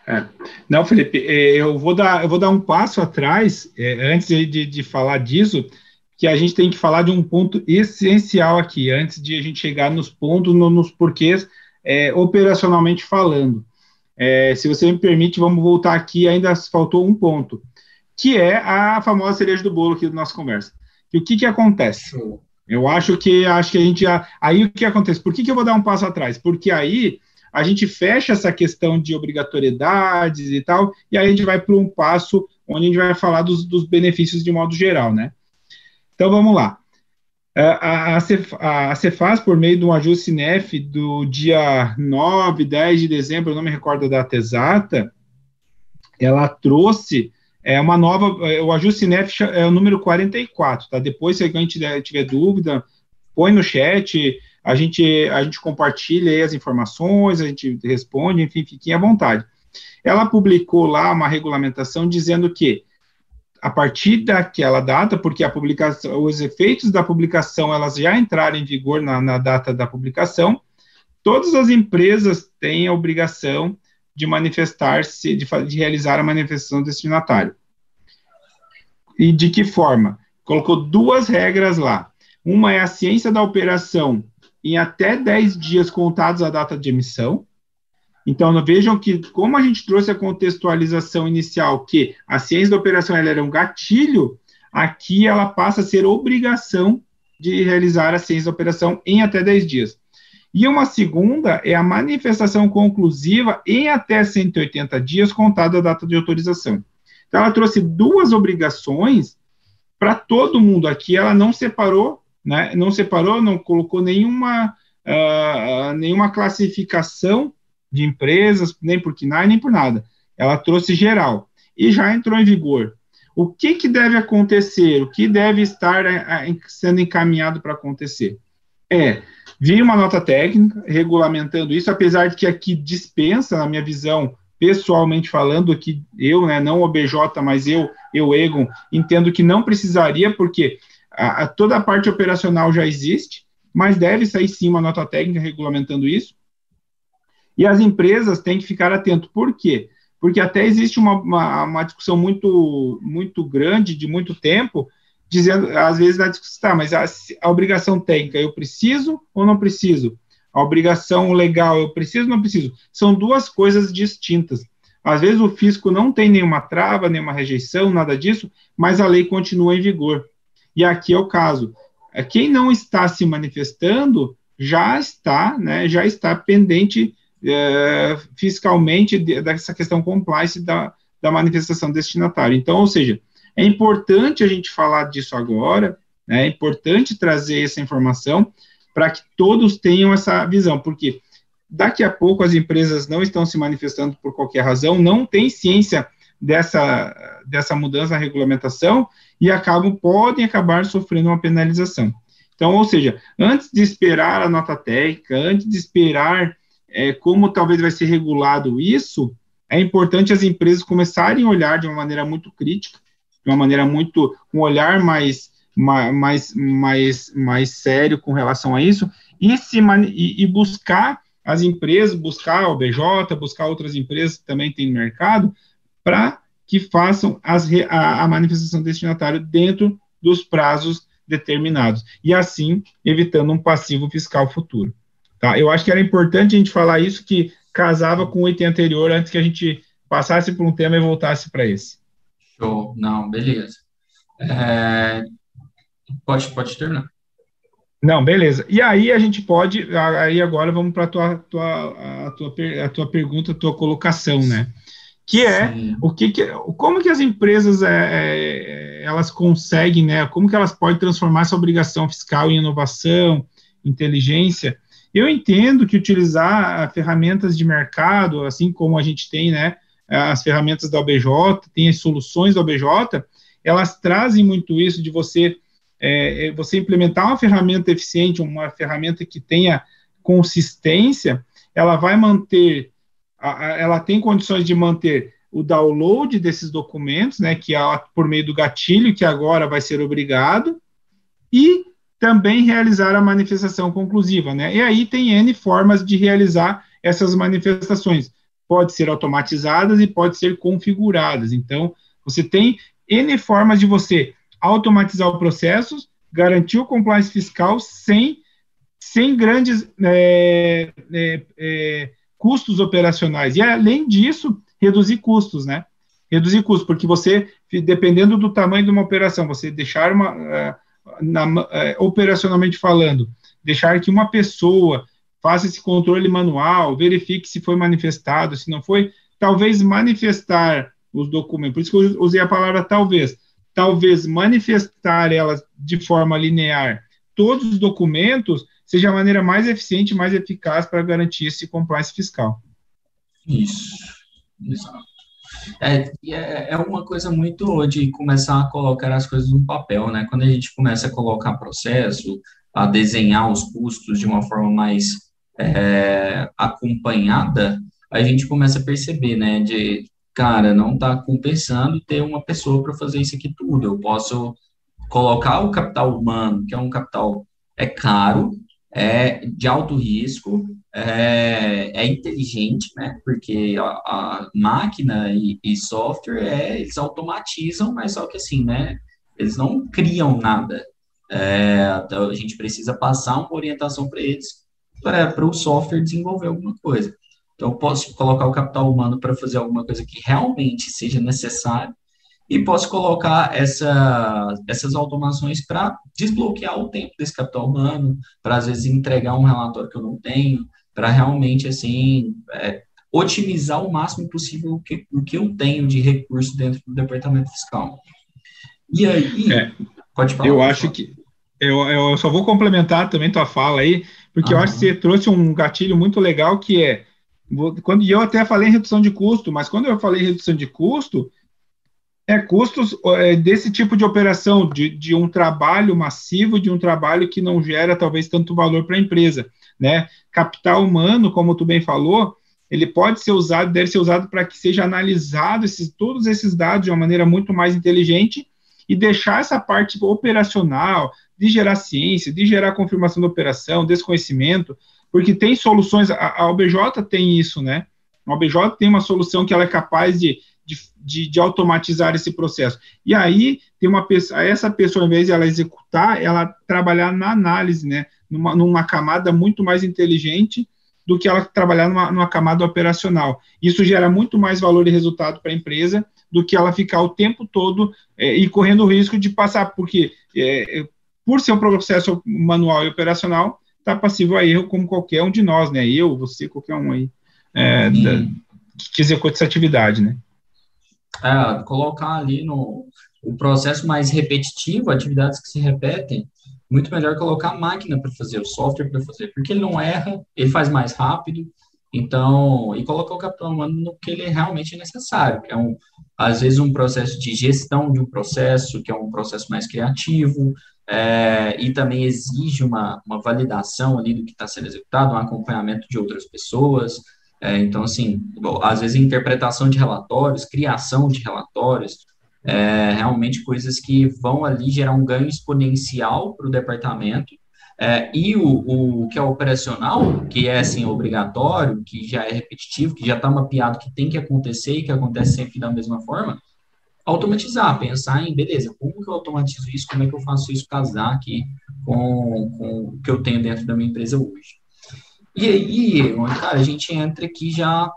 É. Não, Felipe, é, eu vou dar, eu vou dar um passo atrás, é, antes de, de falar disso, que a gente tem que falar de um ponto essencial aqui, antes de a gente chegar nos pontos, no, nos porquês, é, operacionalmente falando. É, se você me permite, vamos voltar aqui, ainda faltou um ponto, que é a famosa cereja do bolo aqui da nossa conversa. E o que que acontece? Eu acho que acho que a gente já, aí o que acontece? Por que, que eu vou dar um passo atrás? Porque aí a gente fecha essa questão de obrigatoriedades e tal, e aí a gente vai para um passo onde a gente vai falar dos, dos, benefícios de modo geral, né? Então vamos lá. A, Cefaz, por meio de um ajuste NEF do dia 9, 10 de dezembro, eu não me recordo a data exata, ela trouxe é uma nova, é, o ajuste NEF é o número 44, tá? Depois, se alguém tiver, tiver dúvida, põe no chat, a gente, a gente compartilha aí as informações, a gente responde, enfim, fiquem à vontade. Ela publicou lá uma regulamentação dizendo que, a partir daquela data, porque a publicação, os efeitos da publicação, elas já entraram em vigor na, na data da publicação, todas as empresas têm a obrigação de manifestar-se, de, de, realizar a manifestação destinatário. E de que forma? Colocou duas regras lá. Uma é a ciência da operação em até 10 dias contados a data de emissão. Então, vejam que, como a gente trouxe a contextualização inicial, que a ciência da operação ela era um gatilho, aqui ela passa a ser obrigação de realizar a ciência da operação em até 10 dias. E uma segunda é a manifestação conclusiva em até 180 dias, contada a data de autorização. Então, ela trouxe duas obrigações para todo mundo aqui, ela não separou, né, não separou, não colocou nenhuma, uh, nenhuma classificação de empresas, nem por KNAI, nem por nada. Ela trouxe geral e já entrou em vigor. O que, que deve acontecer? O que deve estar eh, eh, sendo encaminhado para acontecer? É vir uma nota técnica regulamentando isso, apesar de que aqui dispensa, na minha visão, pessoalmente falando, que eu, né, não o BJ, mas eu, eu, Egon, entendo que não precisaria, porque a, a, toda a parte operacional já existe, mas deve sair sim uma nota técnica regulamentando isso. E as empresas têm que ficar atentas. Por quê? Porque até existe uma, uma, uma discussão muito, muito grande, de muito tempo, dizendo, às vezes, na discussão, tá, mas a, a obrigação técnica, eu preciso ou não preciso? A obrigação legal, eu preciso ou não preciso? São duas coisas distintas. Às vezes o fisco não tem nenhuma trava, nenhuma rejeição, nada disso, mas a lei continua em vigor. E aqui é o caso. É, quem não está se manifestando já está, né, já está pendente é, fiscalmente dessa questão compliance da, da manifestação destinatária. Então, ou seja, é importante a gente falar disso agora, né, é importante trazer essa informação para que todos tenham essa visão, porque daqui a pouco as empresas não estão se manifestando por qualquer razão, não tem ciência dessa, dessa mudança na regulamentação e acabam, podem acabar sofrendo uma penalização. Então, ou seja, antes de esperar a nota técnica, antes de esperar é, como talvez vai ser regulado isso, é importante as empresas começarem a olhar de uma maneira muito crítica, de uma maneira muito, um olhar mais, mais, mais, mais sério com relação a isso, e, se, e, buscar as empresas, buscar o BJ, buscar outras empresas que também têm mercado, para que façam as, a, a manifestação destinatária dentro dos prazos determinados, e assim evitando um passivo fiscal futuro. Tá? Eu acho que era importante a gente falar isso, que casava com o item anterior, antes que a gente passasse por um tema e voltasse para esse. Show, não, beleza. É... Pode, pode terminar. Não, beleza. E aí a gente pode, aí agora vamos para a tua, tua, a tua, a tua pergunta, a tua colocação, né? Que é Sim. o que, que, como que as empresas é, é, elas conseguem, né? Como que elas podem transformar essa obrigação fiscal em inovação, inteligência? Eu entendo que utilizar ferramentas de mercado, assim como a gente tem, né? As ferramentas da OBJ, tem as soluções da OBJ, elas trazem muito isso de você é, é, você implementar uma ferramenta eficiente, uma ferramenta que tenha consistência, ela vai manter, ela tem condições de manter o download desses documentos, né, que é por meio do gatilho, que agora vai ser obrigado, e também realizar a manifestação conclusiva, né? E aí tem N formas de realizar essas manifestações. Pode ser automatizadas e pode ser configuradas. Então, você tem N formas de você automatizar o processo, garantir o compliance fiscal sem, sem grandes é, é, é, custos operacionais. E, além disso, reduzir custos, né? Reduzir custos, porque você, dependendo do tamanho de uma operação, você deixar uma, é, na, é, operacionalmente falando, deixar que uma pessoa faça esse controle manual, verifique se foi manifestado, se não foi, talvez manifestar os documentos, por isso que eu usei a palavra talvez, talvez manifestar elas de forma linear todos os documentos seja a maneira mais eficiente mais eficaz para garantir esse compliance fiscal. Isso, exato. É, é, é uma coisa muito de começar a colocar as coisas no papel, né? Quando a gente começa a colocar processo, a desenhar os custos de uma forma mais é, acompanhada, a gente começa a perceber, né? De cara, não está compensando ter uma pessoa para fazer isso aqui tudo. Eu posso colocar o capital humano, que é um capital é caro, é de alto risco, é, é inteligente, né? Porque a, a máquina e, e, software é, eles automatizam, mas só que assim, né? Eles não criam nada. É, então a gente precisa passar uma orientação para eles para o software desenvolver alguma coisa. Então, eu posso colocar o capital humano para fazer alguma coisa que realmente seja necessário e posso colocar essa, essas automações para desbloquear o tempo desse capital humano, para às vezes entregar um relatório que eu não tenho, para realmente assim é, otimizar o máximo possível o que, o que eu tenho de recurso dentro do departamento fiscal. E aí, é, pode falar. Eu acho que eu, eu só vou complementar também tua fala aí, porque eu acho que você trouxe um gatilho muito legal que é quando eu até falei em redução de custo, mas quando eu falei em redução de custo, é custos é, desse tipo de operação, de, de um trabalho massivo, de um trabalho que não gera talvez tanto valor para a empresa, né? Capital humano, como tu bem falou, ele pode ser usado, deve ser usado para que seja analisado esses, todos esses dados de uma maneira muito mais inteligente e deixar essa parte operacional, de gerar ciência, de gerar confirmação da operação, desconhecimento, porque tem soluções, a, a OBJ tem isso, né? A OBJ tem uma solução que ela é capaz de, de, de, automatizar esse processo. E aí, tem uma pessoa, essa pessoa, ao invés de ela executar, ela trabalhar na análise, né? Numa, numa camada muito mais inteligente do que ela trabalhar numa, numa camada operacional. Isso gera muito mais valor e resultado para a empresa do que ela ficar o tempo todo é, e correndo o risco de passar, porque é, por ser um processo manual e operacional, está passivo a erro como qualquer um de nós, né? Eu, você, qualquer um aí é, da, que executa essa atividade, né? É, colocar ali no o processo mais repetitivo, atividades que se repetem, muito melhor colocar a máquina para fazer, o software para fazer, porque ele não erra, ele faz mais rápido, então, e colocar o capital humano no que ele realmente é necessário, que é um, às vezes um processo de gestão de um processo, que é um processo mais criativo, é, e também exige uma, uma validação ali do que está sendo executado, um acompanhamento de outras pessoas. É, então, assim, bom, às vezes interpretação de relatórios, criação de relatórios, é, realmente coisas que vão ali gerar um ganho exponencial para o departamento. É, e o, o que é operacional, que é assim, obrigatório, que já é repetitivo, que já está mapeado, que tem que acontecer e que acontece sempre da mesma forma, automatizar, pensar em, beleza, como que eu automatizo isso, como é que eu faço isso casar aqui com, com o que eu tenho dentro da minha empresa hoje. E aí, cara, a gente entra aqui já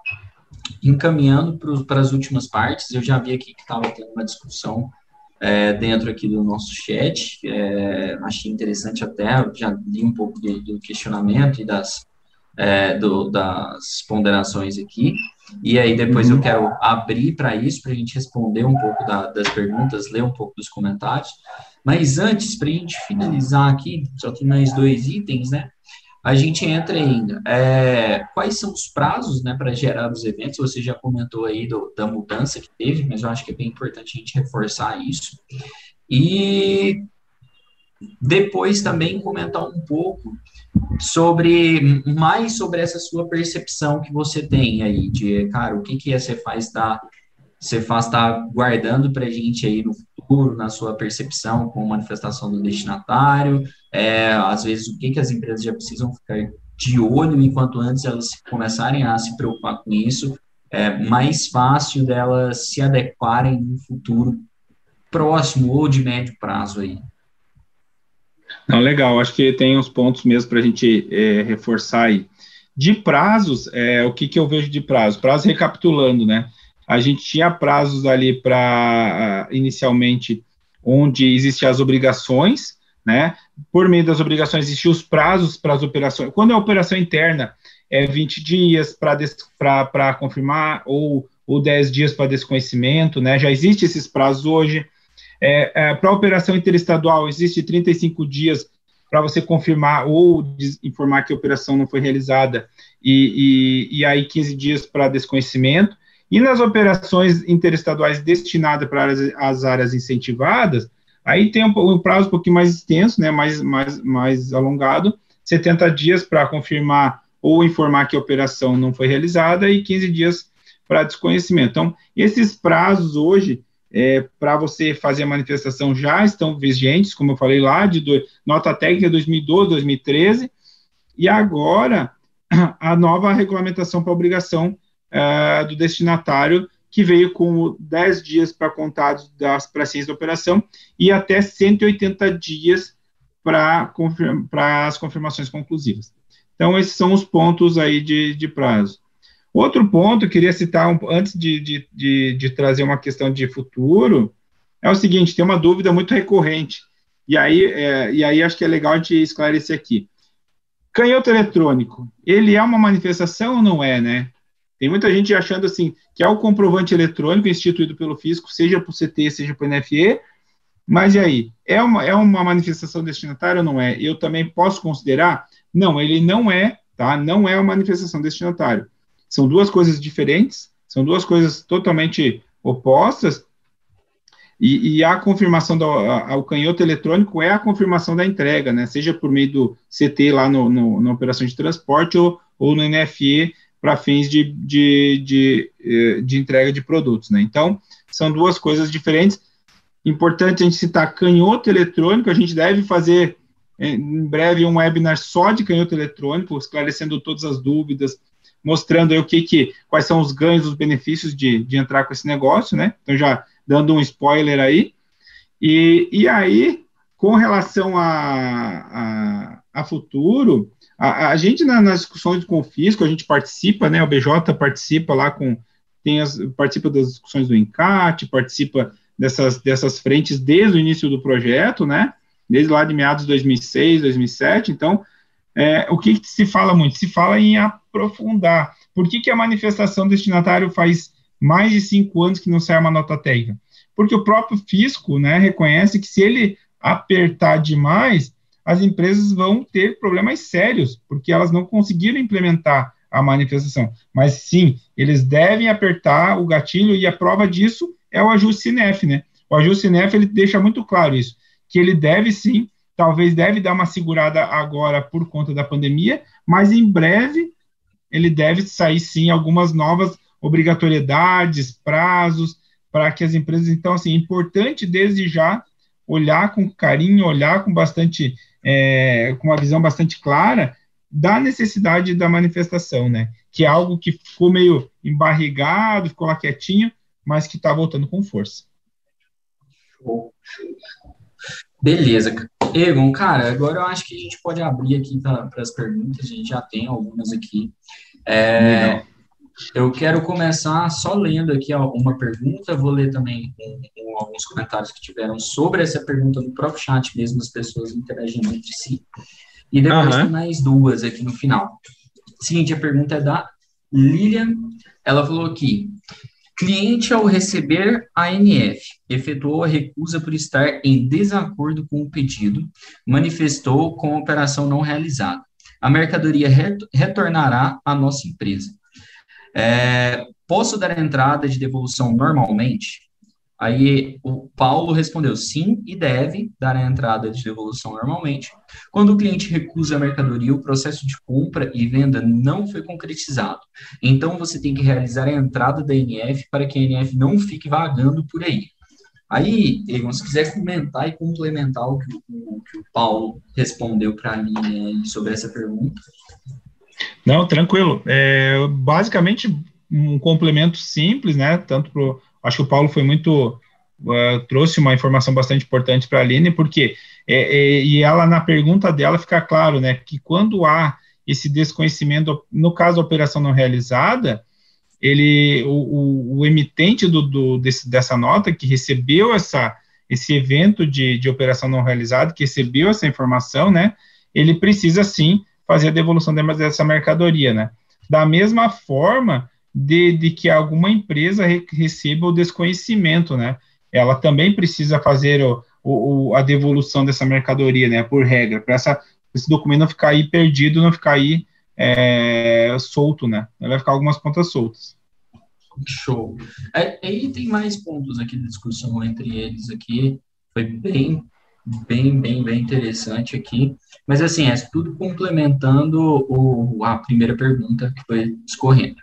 encaminhando para as últimas partes, eu já vi aqui que estava tendo uma discussão é, dentro aqui do nosso chat, é, achei interessante até, já li um pouco do, do questionamento e das, é, do, das ponderações aqui, e aí depois eu quero abrir para isso, para a gente responder um pouco da, das perguntas, ler um pouco dos comentários. Mas antes, para a gente finalizar aqui, só tem mais dois itens, né? A gente entra em é, quais são os prazos né, para gerar os eventos. Você já comentou aí do, da mudança que teve, mas eu acho que é bem importante a gente reforçar isso. E depois também comentar um pouco sobre mais sobre essa sua percepção que você tem aí de, cara, o que que você faz tá você faz tá guardando para a gente aí no futuro, na sua percepção com manifestação do destinatário, é, às vezes o que que as empresas já precisam ficar de olho enquanto antes elas começarem a se preocupar com isso, é mais fácil delas se adequarem no futuro próximo ou de médio prazo aí. Não, legal, acho que tem uns pontos mesmo para a gente é, reforçar aí. De prazos, é, o que, que eu vejo de prazo? Prazo recapitulando, né? A gente tinha prazos ali para, inicialmente, onde existiam as obrigações, né? Por meio das obrigações existiam os prazos para as operações. Quando é operação interna, é 20 dias para confirmar ou, ou 10 dias para desconhecimento, né? Já existem esses prazos hoje. É, é, para operação interestadual, existe 35 dias para você confirmar ou informar que a operação não foi realizada, e, e, e aí 15 dias para desconhecimento. E nas operações interestaduais destinadas para as, as áreas incentivadas, aí tem um, um, prazo um pouquinho mais extenso, né, mais, mais, mais alongado, 70 dias para confirmar ou informar que a operação não foi realizada e 15 dias para desconhecimento. Então, esses prazos hoje, é, para você fazer a manifestação já estão vigentes, como eu falei lá, de do, nota técnica 2012, 2013, e agora *clears throat* a nova regulamentação para obrigação é, do destinatário, que veio com 10 dias para contados das para ciência da operação e até 180 dias para as confirmações conclusivas. Então, esses são os pontos aí de, de prazo. Outro ponto, queria citar, um, antes de, de, de, de, trazer uma questão de futuro, é o seguinte, tem uma dúvida muito recorrente, e aí, é, e aí acho que é legal a gente esclarecer aqui. Canhoto eletrônico, ele é uma manifestação ou não é, né? Tem muita gente achando assim que é o comprovante eletrônico instituído pelo fisco, seja para o CT, seja para o NFE, mas e aí? É uma, é uma manifestação destinatária ou não é? Eu também posso considerar? Não, ele não é, tá? Não é uma manifestação destinatária. São duas coisas diferentes, são duas coisas totalmente opostas, e, e, a confirmação do a, o canhoto eletrônico é a confirmação da entrega, né? Seja por meio do CT lá no, no na operação de transporte ou, ou no NFE para fins de, de, de, eh, de, entrega de produtos, né? Então, são duas coisas diferentes. Importante a gente citar canhoto eletrônico, a gente deve fazer eh, em breve um webinar só de canhoto eletrônico, esclarecendo todas as dúvidas, mostrando aí o que, que quais são os ganhos, os benefícios de, de entrar com esse negócio, né? Então, já dando um spoiler aí. E, e aí, com relação a, a, a futuro, a, a gente na, nas discussões com o Fisco, a gente participa, né? O BJ participa lá com tem as, participa das discussões do ENCAT, participa dessas, dessas frentes desde o início do projeto, né? Desde lá de meados de 2006, 2007. Então, é, o que, que, se fala muito? Se fala em aprofundar. Por que, que a manifestação destinatário faz mais de cinco anos que não sai uma nota técnica. Porque o próprio fisco né, reconhece que se ele apertar demais, as empresas vão ter problemas sérios, porque elas não conseguiram implementar a manifestação. Mas sim, eles devem apertar o gatilho e a prova disso é o ajuste CINEF, né? O ajuste CINEF, ele deixa muito claro isso, que ele deve sim, talvez deve dar uma segurada agora por conta da pandemia, mas em breve ele deve sair sim algumas novas obrigatoriedades, prazos, para que as empresas, então, assim, é importante desde já olhar com carinho, olhar com bastante, é, com uma visão bastante clara da necessidade da manifestação, né? Que é algo que ficou meio embarrigado, ficou lá quietinho, mas que está voltando com força. Beleza. Egon, cara, agora eu acho que a gente pode abrir aqui para as perguntas, a gente já tem algumas aqui. É, eu quero começar só lendo aqui uma pergunta, vou ler também um, um, alguns comentários que tiveram sobre essa pergunta no próprio chat mesmo, as pessoas interagindo entre si. E depois uhum. tem mais duas aqui no final. Seguinte, a pergunta é da Lilian. Ela falou aqui: cliente, ao receber a NF, efetuou a recusa por estar em desacordo com o pedido, manifestou com a operação não realizada. A mercadoria retornará à nossa empresa. É, posso dar entrada de devolução normalmente? Aí o Paulo respondeu sim e deve dar a entrada de devolução normalmente. Quando o cliente recusa a mercadoria, o processo de compra e venda não foi concretizado. Então você tem que realizar a entrada da NF para que a NF não fique vagando por aí. Aí, Egon, se quiser comentar e complementar o que o, que o Paulo respondeu para mim né, sobre essa pergunta. Não, tranquilo. É, basicamente, um complemento simples, né? Tanto pro. Acho que o Paulo foi muito. Uh, trouxe uma informação bastante importante para a Aline, porque. É, é, e ela, na pergunta dela, fica claro, né? Que quando há esse desconhecimento, no caso da operação não realizada, ele, o, o, o emitente do, do desse, dessa nota, que recebeu essa, esse evento de, de operação não realizada, que recebeu essa informação, né? Ele precisa sim fazer a devolução dessa mercadoria, né? Da mesma forma de, de que alguma empresa re, receba o desconhecimento, né? Ela também precisa fazer o, o, a devolução dessa mercadoria, né? Por regra, para esse documento não ficar aí perdido, não ficar aí é, solto, né? Vai ficar algumas pontas soltas. Show. É, aí tem mais pontos aqui de discussão entre eles aqui. Foi bem bem, bem, bem interessante aqui. Mas, assim, é tudo complementando o, a primeira pergunta que foi escorrendo.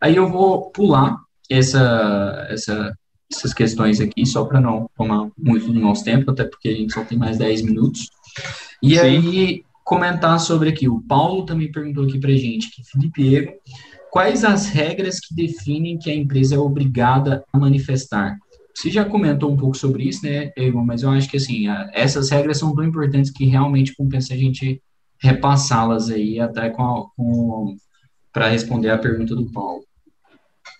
Aí eu vou pular essa, essa, essas questões aqui, só para não tomar muito do nosso tempo, até porque a gente só tem mais 10 minutos. E Sim. aí, comentar sobre aqui. O Paulo também perguntou aqui para gente, que Felipe Ego, quais as regras que definem que a empresa é obrigada a manifestar? Você já comentou um pouco sobre isso, né, Egon? Mas eu acho que, assim, essas regras são tão importantes que realmente compensa a gente repassá-las aí, até com, com para responder a pergunta do Paulo.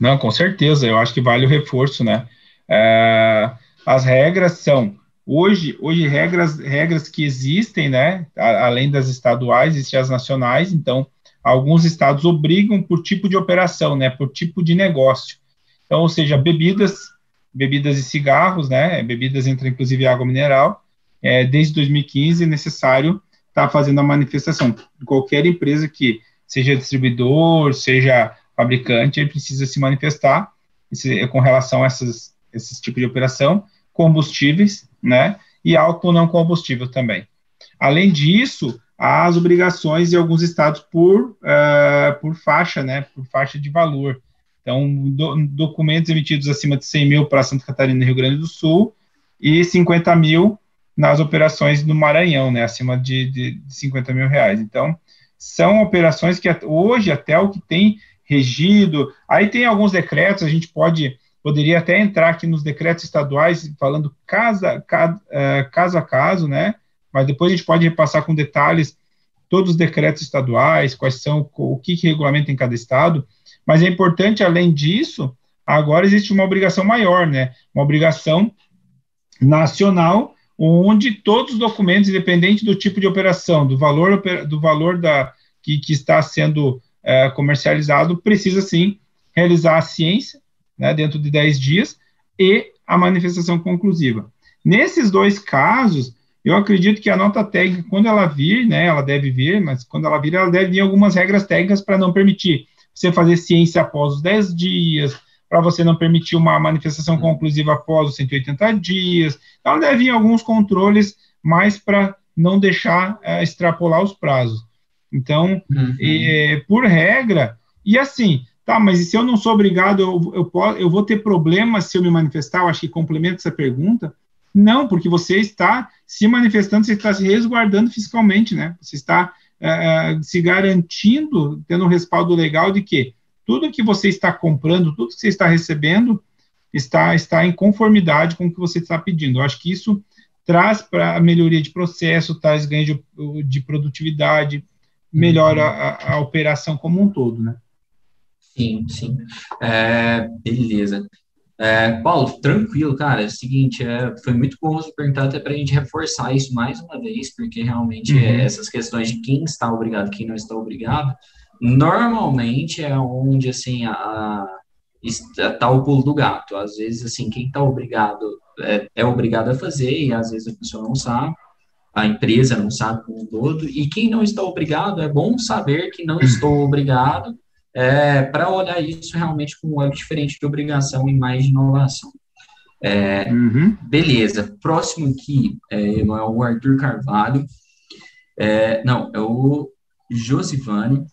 Não, com certeza, eu acho que vale o reforço, né? É, as regras são, hoje, hoje regras, regras que existem, né, além das estaduais, existem as nacionais, então, alguns estados obrigam por tipo de operação, né, por tipo de negócio. Então, ou seja, bebidas, bebidas e cigarros, né, bebidas entra inclusive água mineral, é, desde 2015 é necessário estar tá fazendo a manifestação. Qualquer empresa que seja distribuidor, seja fabricante, ele precisa se manifestar esse, com relação a essas, esses tipos de operação, combustíveis, né, e álcool não combustível também. Além disso, há as obrigações de alguns estados por, uh, por faixa, né, por faixa de valor. Então, do, documentos emitidos acima de 100 mil para Santa Catarina e Rio Grande do Sul e 50 mil nas operações do Maranhão, né, acima de, de, de 50 mil reais. Então, são operações que hoje até o que tem regido, aí tem alguns decretos, a gente pode, poderia até entrar aqui nos decretos estaduais, falando casa, uh, caso a caso, né, mas depois a gente pode repassar com detalhes todos os decretos estaduais, quais são, o que, que regulamenta em cada estado, mas é importante, além disso, agora existe uma obrigação maior, né, uma obrigação nacional, onde todos os documentos, independente do tipo de operação, do valor, do valor da, que, que está sendo é, comercializado, precisa sim realizar a ciência, né, dentro de 10 dias, e a manifestação conclusiva. Nesses dois casos, eu acredito que a nota técnica, quando ela vir, né, ela deve vir, mas quando ela vir, ela deve vir algumas regras técnicas para não permitir você fazer ciência após os 10 dias, para você não permitir uma manifestação conclusiva após os 180 dias. Então, deve vir alguns controles mais para não deixar é, extrapolar os prazos. Então, uhum. é, por regra, e assim, tá, mas e se eu não sou obrigado, eu, eu, eu vou ter problemas se eu me manifestar? Eu acho que complementa essa pergunta. Não, porque você está se manifestando, você está se resguardando fiscalmente, né? Você está uh, se garantindo, tendo um respaldo legal de que tudo que você está comprando, tudo que você está recebendo, está, está em conformidade com o que você está pedindo. Eu acho que isso traz para a melhoria de processo, traz ganho de, de produtividade, melhora a, a, operação como um todo, né? Sim, sim. É, beleza. É, Paulo, tranquilo, cara. É o seguinte, é, foi muito bom você perguntar até para a gente reforçar isso mais uma vez, porque realmente uhum. é, essas questões de quem está obrigado, quem não está obrigado, normalmente é onde assim a, está o pulo do gato. Às vezes, assim, quem está obrigado é, é, obrigado a fazer e às vezes a pessoa não sabe, a empresa não sabe como um todo. E quem não está obrigado, é bom saber que não *laughs* estou obrigado é, para olhar isso realmente como algo diferente de obrigação e mais de inovação. É, uhum. Beleza. Próximo aqui é, é o Arthur Carvalho. É, não, é o Josivane.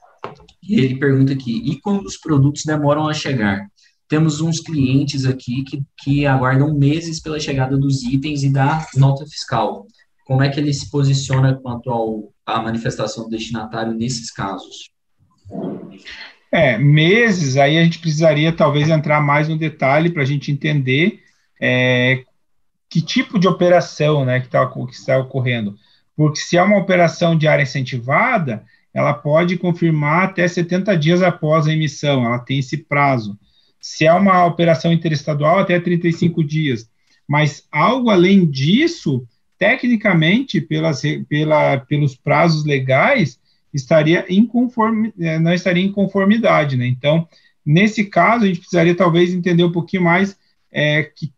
Ele pergunta aqui: e quando os produtos demoram a chegar? Temos uns clientes aqui que, que aguardam meses pela chegada dos itens e da nota fiscal. Como é que ele se posiciona quanto ao, à manifestação do destinatário nesses casos? É, meses, aí a gente precisaria talvez entrar mais no detalhe para a gente entender é, que tipo de operação né, que, tá, está ocorrendo. Porque se é uma operação de área incentivada, ela pode confirmar até 70 dias após a emissão, ela tem esse prazo. Se é uma operação interestadual, até 35 dias. Mas algo além disso, tecnicamente, pelas, pela, pelos prazos legais, estaria inconforme, é, não estaria em conformidade, né? Então, nesse caso, a gente precisaria talvez entender um pouquinho mais é, que,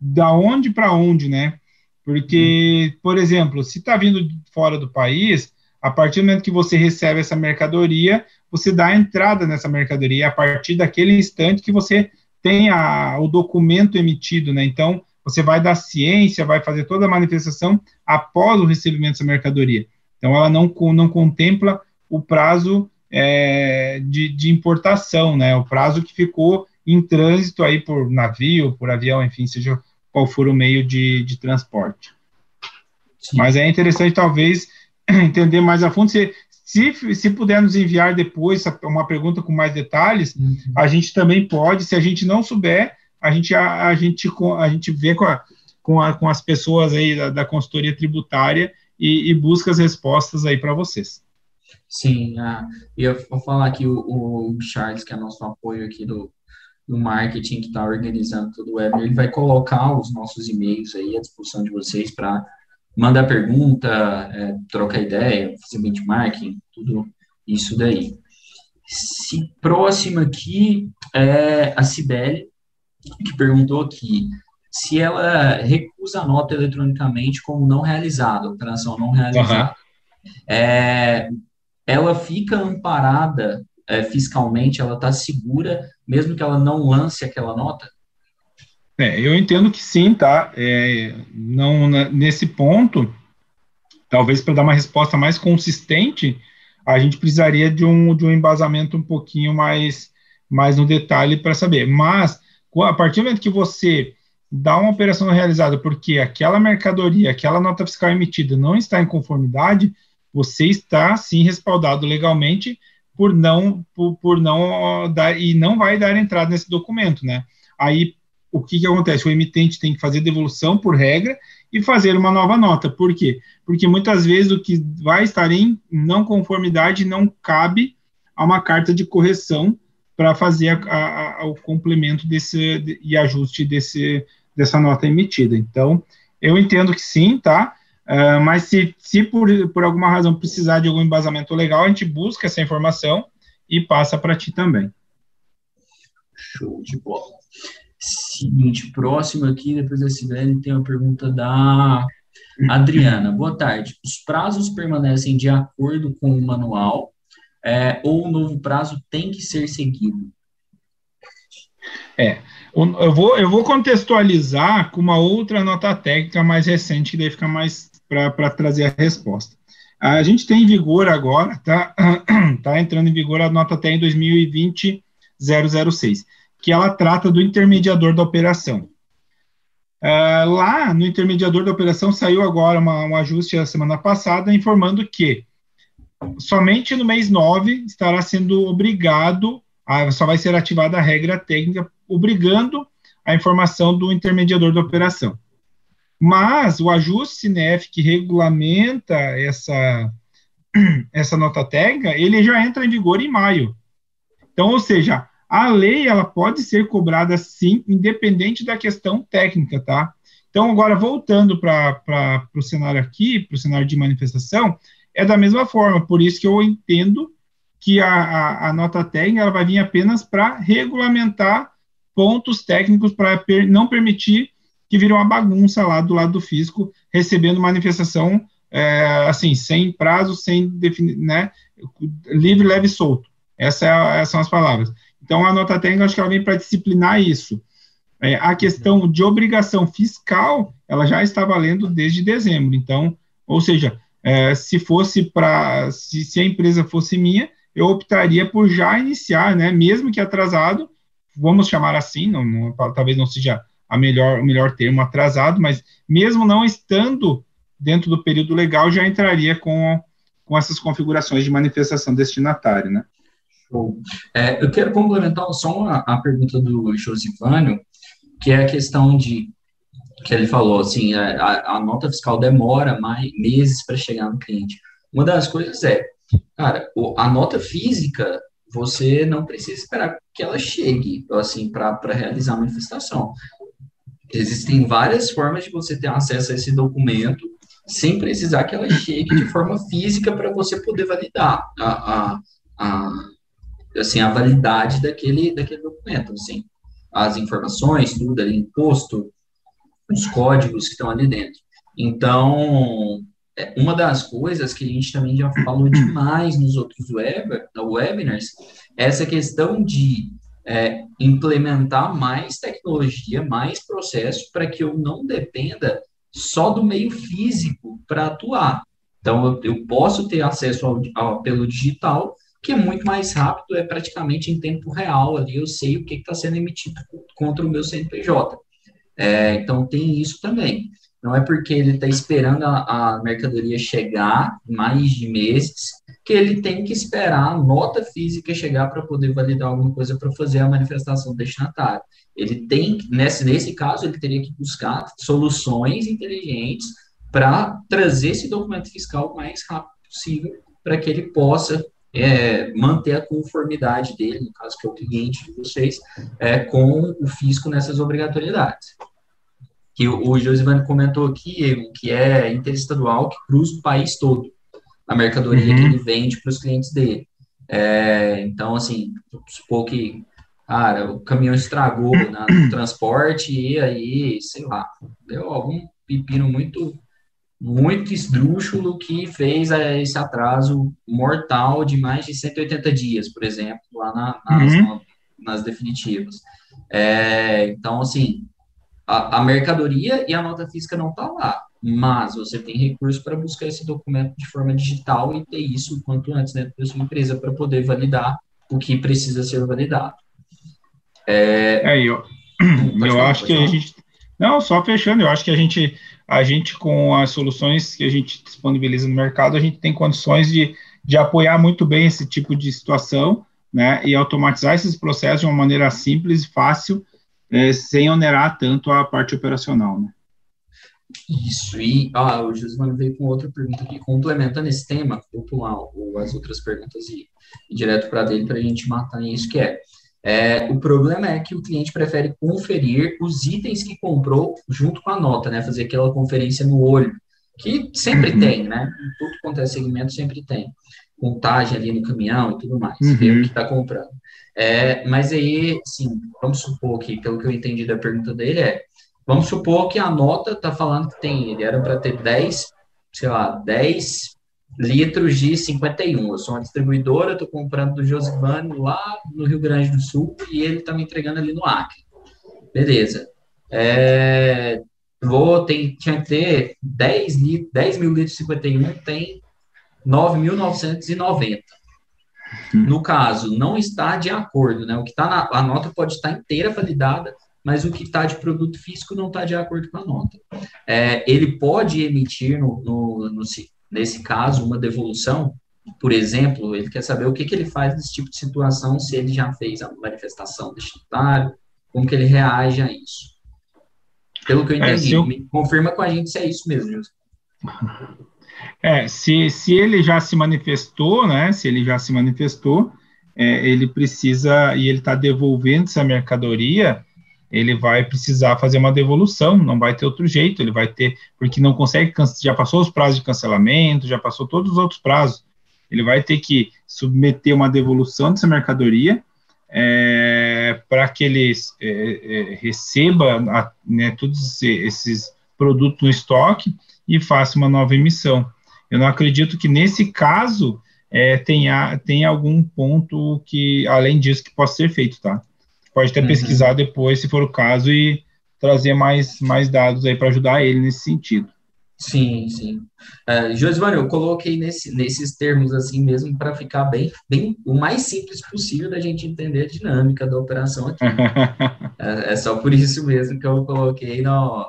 da onde para onde, né? Porque, por exemplo, se está vindo fora do país, a partir do momento que você recebe essa mercadoria, você dá a entrada nessa mercadoria a partir daquele instante que você tem a, o documento emitido, né? Então, você vai dar ciência, vai fazer toda a manifestação após o recebimento dessa mercadoria. Então, ela não, não contempla o prazo é, de, de, importação, né? O prazo que ficou em trânsito aí por navio, por avião, enfim, seja qual for o meio de, de transporte. Sim. Mas é interessante, talvez, *clears throat* entender mais a fundo. Se, se, se puder nos enviar depois uma pergunta com mais detalhes, uhum. a gente também pode. Se a gente não souber, a gente, a, a gente, a gente vê com, a, com, a, com as pessoas aí da, da consultoria tributária e, e busca as respostas aí para vocês. Sim, ah, eu vou falar aqui o, o, Charles, que é nosso apoio aqui do, do marketing, que está organizando todo o web, ele vai colocar os nossos e-mails aí à disposição de vocês para mandar pergunta, é, trocar ideia, fazer benchmarking, tudo isso daí. Se, próximo aqui é a Cibele, que perguntou aqui se ela recusa a nota eletronicamente como não realizada, operação não realizada. Uhum. É, ela fica amparada é, fiscalmente, ela está segura, mesmo que ela não lance aquela nota? É, eu entendo que sim, tá? É, não, nesse ponto, talvez para dar uma resposta mais consistente, a gente precisaria de um, de um embasamento um pouquinho mais, mais no detalhe para saber. Mas, a partir do momento que você dá uma operação realizada porque aquela mercadoria, aquela nota fiscal emitida não está em conformidade, você está sim respaldado legalmente por não por, por não dar e não vai dar entrada nesse documento, né? Aí o que, que acontece? O emitente tem que fazer devolução por regra e fazer uma nova nota. Por quê? Porque muitas vezes o que vai estar em não conformidade não cabe a uma carta de correção para fazer a, a, o complemento desse de, e ajuste desse, dessa nota emitida. Então, eu entendo que sim, tá? Uh, mas se, se por, por alguma razão precisar de algum embasamento legal, a gente busca essa informação e passa para ti também. Show de bola. Seguinte, próximo aqui, depois da Sibeli, tem uma pergunta da Adriana. Boa tarde. Os prazos permanecem de acordo com o manual é, ou o novo prazo tem que ser seguido? É, eu vou, eu vou contextualizar com uma outra nota técnica mais recente, que daí fica mais para trazer a resposta. A gente tem em vigor agora, tá, *clears throat* tá entrando em vigor a nota até em 2020 006 que ela trata do intermediador da operação. Uh, lá no intermediador da operação saiu agora uma, um ajuste a semana passada informando que somente no mês 9 estará sendo obrigado, a, só vai ser ativada a regra técnica obrigando a informação do intermediador da operação. Mas o ajuste CINEF que regulamenta essa, *clears throat* essa nota técnica, ele já entra em vigor em maio. Então, ou seja, a lei ela pode ser cobrada sim, independente da questão técnica, tá? Então, agora voltando para o cenário aqui, para o cenário de manifestação, é da mesma forma, por isso que eu entendo que a, a, a nota técnica ela vai vir apenas para regulamentar pontos técnicos para per, não permitir que vire uma bagunça lá do lado do fisco, recebendo manifestação é, assim, sem prazo, sem definir, né, livre, leve e solto. Essa é, essas são as palavras. Então, a nota técnica, acho que ela vem para disciplinar isso. É, a questão de obrigação fiscal, ela já está valendo desde dezembro. Então, ou seja, é, se fosse para, se, se, a empresa fosse minha, eu optaria por já iniciar, né, mesmo que atrasado, vamos chamar assim, não, não, talvez não seja a melhor, o melhor termo atrasado, mas mesmo não estando dentro do período legal, já entraria com, com essas configurações de manifestação destinatária, né? É, eu quero complementar só uma, a pergunta do Josivânio, que é a questão de que ele falou assim, a, a nota fiscal demora mais meses para chegar no cliente. Uma das coisas é, cara, a nota física você não precisa esperar que ela chegue assim para realizar a manifestação. Existem várias formas de você ter acesso a esse documento sem precisar que ela chegue de forma física para você poder validar a, a, a assim, a validade daquele, daquele documento, assim, as informações, tudo ali, imposto, os códigos que estão ali dentro. Então, uma das coisas que a gente também já falou demais nos outros web, webinars, é essa questão de é, implementar mais tecnologia, mais processo, para que eu não dependa só do meio físico para atuar. Então, eu, eu, posso ter acesso ao, ao, pelo digital, que é muito mais rápido, é praticamente em tempo real ali, eu sei o que está sendo emitido contra o meu CNPJ. É, então, tem isso também. Não é porque ele está esperando a, a, mercadoria chegar mais de meses que ele tem que esperar a nota física chegar para poder validar alguma coisa para fazer a manifestação destinatária. Ele tem, nesse, nesse caso, ele teria que buscar soluções inteligentes para trazer esse documento fiscal o mais rápido possível para que ele possa é, manter a conformidade dele, no caso que é o cliente de vocês, é, com o fisco nessas obrigatoriedades. Que o, o Josivane comentou aqui, que é interestadual, que cruza o país todo, a mercadoria uhum. que ele vende para os clientes dele. É, então, assim, supor que, cara, o caminhão estragou né, no *clears throat* transporte e aí, sei lá, deu algum pepino muito muito esdrúxulo que fez é, esse atraso mortal de mais de 180 dias, por exemplo, lá na, nas, uhum. nas definitivas. É, então, assim, a, a, mercadoria e a nota física não está lá, mas você tem recurso para buscar esse documento de forma digital e ter isso o quanto antes dentro da sua empresa para poder validar o que precisa ser validado. É, é eu, *clears throat* eu falar, acho que falar. a gente. Não, só fechando, eu acho que a gente a gente, com as soluções que a gente disponibiliza no mercado, a gente tem condições de, de apoiar muito bem esse tipo de situação, né, e automatizar esses processos de uma maneira simples e fácil, é, sem onerar tanto a parte operacional, né. Isso, e ah, o Josimano veio com outra pergunta aqui, complementando esse tema, vou pular as outras perguntas e, e direto para dele para a gente matar isso, que é, é, o problema é que o cliente prefere conferir os itens que comprou junto com a nota, né? Fazer aquela conferência no olho, que sempre uhum. tem, né? Tudo quanto é segmento sempre tem. Contagem ali no caminhão e tudo mais, uhum. ver o que está comprando. É, mas aí, sim, vamos supor que, pelo que eu entendi da pergunta dele, é vamos supor que a nota está falando que tem, ele era para ter 10, sei lá, 10 litros de 51. Eu sou uma distribuidora, estou comprando do Josivano lá no Rio Grande do Sul e ele está me entregando ali no Acre. Beleza. É, vou, tem, tinha que ter 10, 10 mil litros de 51, tem 9.990. Hum. No caso, não está de acordo, né? O que está na a nota pode estar inteira validada, mas o que está de produto físico não está de acordo com a nota. É, ele pode emitir no, no, no, nesse caso, uma devolução, por exemplo, ele quer saber o que, que ele faz nesse tipo de situação, se ele já fez a manifestação destinatário, como que ele reage a isso. Pelo que eu é, entendi, é, eu... confirma com a gente se é isso mesmo, José. É, se, se ele já se manifestou, né, se ele já se manifestou, é, ele precisa, e ele está devolvendo essa mercadoria, ele vai precisar fazer uma devolução, não vai ter outro jeito, ele vai ter, porque não consegue, já passou os prazos de cancelamento, já passou todos os outros prazos, ele vai ter que submeter uma devolução dessa mercadoria é, para que ele é, é, receba a, né, todos esses produtos no estoque e faça uma nova emissão. Eu não acredito que nesse caso é, tenha, tenha algum ponto que, além disso, que possa ser feito, tá? pode até uhum. pesquisar depois, se for o caso, e trazer mais, mais dados aí para ajudar ele nesse sentido. Sim, sim. Uh, eu coloquei nesse, nesses termos assim mesmo para ficar bem, bem o mais simples possível da gente entender a dinâmica da operação aqui. *laughs* é, é, só por isso mesmo que eu coloquei no,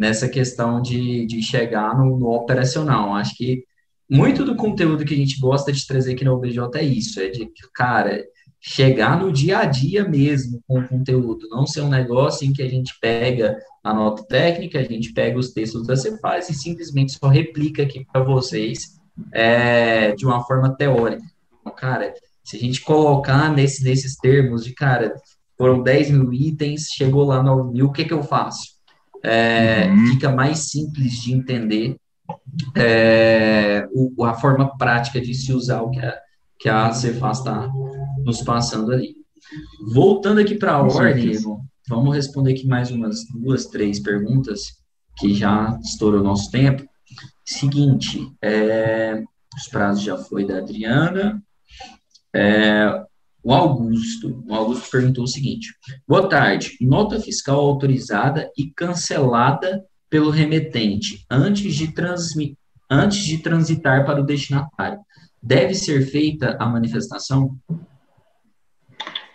nessa questão de, de chegar no, no, operacional. Acho que muito do conteúdo que a gente gosta de trazer aqui no OBJ é isso, é de cara, chegar no dia a dia mesmo com o conteúdo, não ser um negócio em que a gente pega a nota técnica, a gente pega os textos da Cefaz e simplesmente só replica aqui para vocês é, de uma forma teórica. Então, cara, se a gente colocar nesse, nesses termos de, cara, foram 10 mil itens, chegou lá no mil, o que, que eu faço? É, uhum. Fica mais simples de entender é, o, a forma prática de se usar o que a, que a Cefaz está nos passando ali. Voltando aqui para a ordem, vamos responder aqui mais umas duas, três perguntas, que já estourou o nosso tempo. Seguinte, é, os prazos já foi da Adriana. É, o Augusto, o Augusto perguntou o seguinte: Boa tarde. Nota fiscal autorizada e cancelada pelo remetente antes de, antes de transitar para o destinatário. Deve ser feita a manifestação?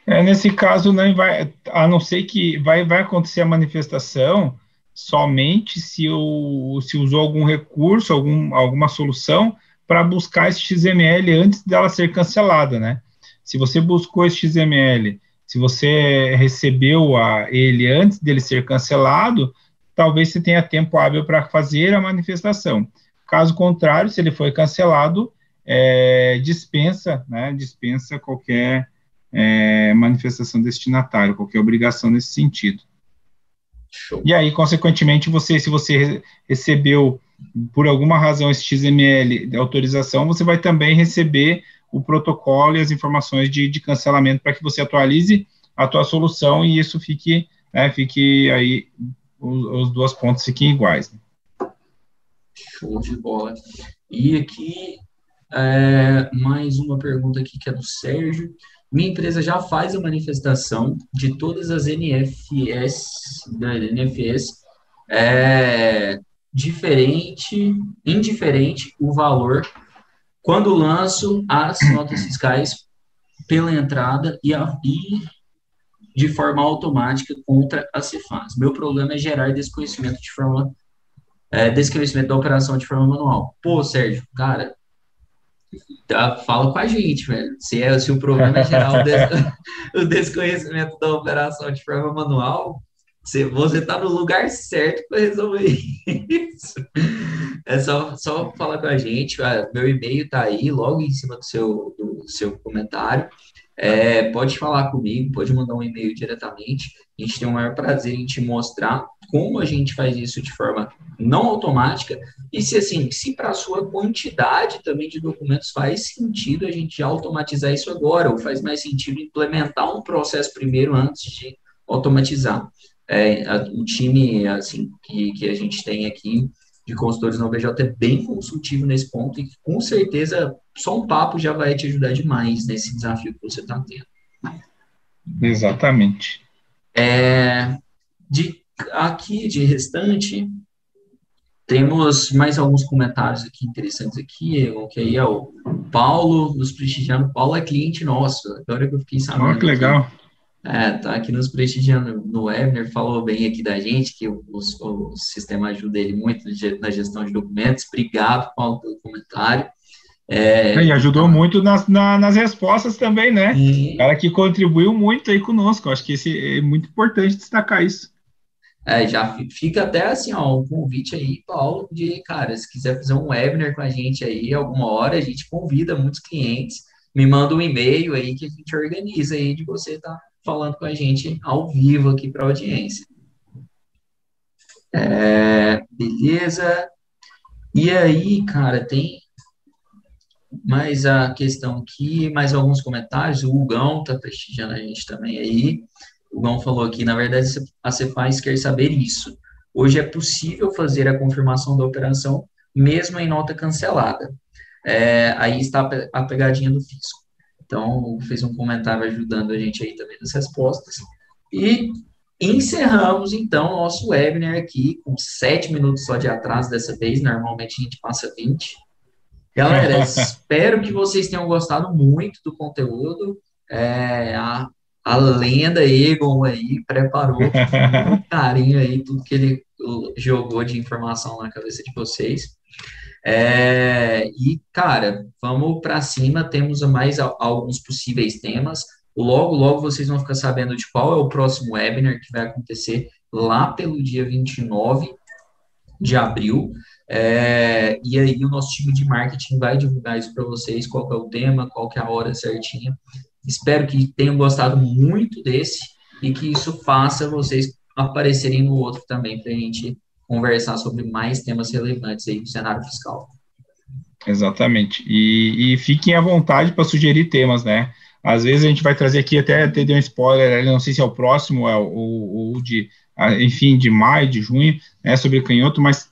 É, nesse caso, não vai, a não ser que vai, vai acontecer a manifestação somente se, o, se usou algum recurso, algum, alguma solução para buscar esse XML antes dela ser cancelada, né? Se você buscou esse XML, se você recebeu a, ele antes dele ser cancelado, talvez você tenha tempo hábil para fazer a manifestação. Caso contrário, se ele foi cancelado, é, dispensa, né, dispensa qualquer é, manifestação destinatária, qualquer obrigação nesse sentido. Show. E aí, consequentemente, você, se você recebeu por alguma razão esse XML de autorização, você vai também receber o protocolo e as informações de, de cancelamento para que você atualize a tua solução e isso fique, né, fique aí, os, os duas fiquem iguais. Né? Show de bola. E aqui, é, mais uma pergunta aqui que é do Sérgio. Minha empresa já faz a manifestação de todas as NFS, da NFS, é, diferente, indiferente o valor quando lanço as notas fiscais pela entrada e, a, e de forma automática contra a Cefaz. Meu problema é gerar desconhecimento de forma é, desconhecimento da operação de forma manual. Pô, Sérgio, cara, tá, fala com a gente, velho. Se, é, se o problema é gerar o, des, *laughs* o desconhecimento da operação de forma manual, você está no lugar certo para resolver isso. É só, só falar com a gente. Meu e-mail está aí, logo em cima do seu, do seu comentário. É, pode falar comigo, pode mandar um e-mail diretamente. A gente tem o maior prazer em te mostrar como a gente faz isso de forma não automática e se assim, se para a sua quantidade também de documentos faz sentido a gente automatizar isso agora, ou faz mais sentido implementar um processo primeiro antes de automatizar é, a, o time assim que, que a gente tem aqui de consultores no BJ é bem consultivo nesse ponto e com certeza só um papo já vai te ajudar demais nesse desafio que você está tendo. Exatamente. É, de aqui de restante temos mais alguns comentários aqui interessantes aqui, que aí é o Paulo nos prestigiando. Paulo é cliente nosso, agora que eu fiquei sabendo. Oh, que legal. Aqui. É, tá aqui nos prestigiando no Webner, falou bem aqui da gente, que o, o, o sistema ajuda ele muito na gestão de documentos. Obrigado, Paulo, pelo comentário. É, e ajudou muito nas, na, nas respostas também, né? O cara que contribuiu muito aí conosco. Acho que esse é muito importante destacar isso. É, já fica até assim, ó, um convite aí, Paulo, de, cara, se quiser fazer um webinar com a gente aí, alguma hora, a gente convida muitos clientes, me manda um e-mail aí que a gente organiza aí de você tá falando com a gente ao vivo aqui para a audiência. É, beleza. E aí, cara, tem mais a questão aqui, mais alguns comentários. O Hugão está prestigiando a gente também aí. O Hugão falou aqui, na verdade, a Cefaz quer saber isso. Hoje é possível fazer a confirmação da operação, mesmo em nota cancelada. É, aí está a pegadinha do fisco. Então, fez um comentário ajudando a gente aí também nas respostas. E encerramos, então, nosso webinar aqui, com sete minutos só de atraso dessa vez. Normalmente a gente passa 20. Galera, *laughs* espero que vocês tenham gostado muito do conteúdo. É, a, a lenda Egon aí preparou com *laughs* carinho aí tudo que ele jogou de informação na cabeça de vocês. É, e, cara, vamos para cima, temos mais alguns possíveis temas. Logo, logo vocês vão ficar sabendo de qual é o próximo webinar que vai acontecer lá pelo dia 29 de abril. É, e aí o nosso time de marketing vai divulgar isso para vocês, qual é o tema, qual é a hora certinha. Espero que tenham gostado muito desse e que isso faça vocês aparecerem no outro também para a gente conversar sobre mais temas relevantes aí do cenário fiscal. Exatamente. E, e fiquem à vontade para sugerir temas, né? Às vezes a gente vai trazer aqui, até, deu um spoiler, não sei se é o próximo, é o, o de, enfim, de maio, de junho, né, sobre canhoto, mas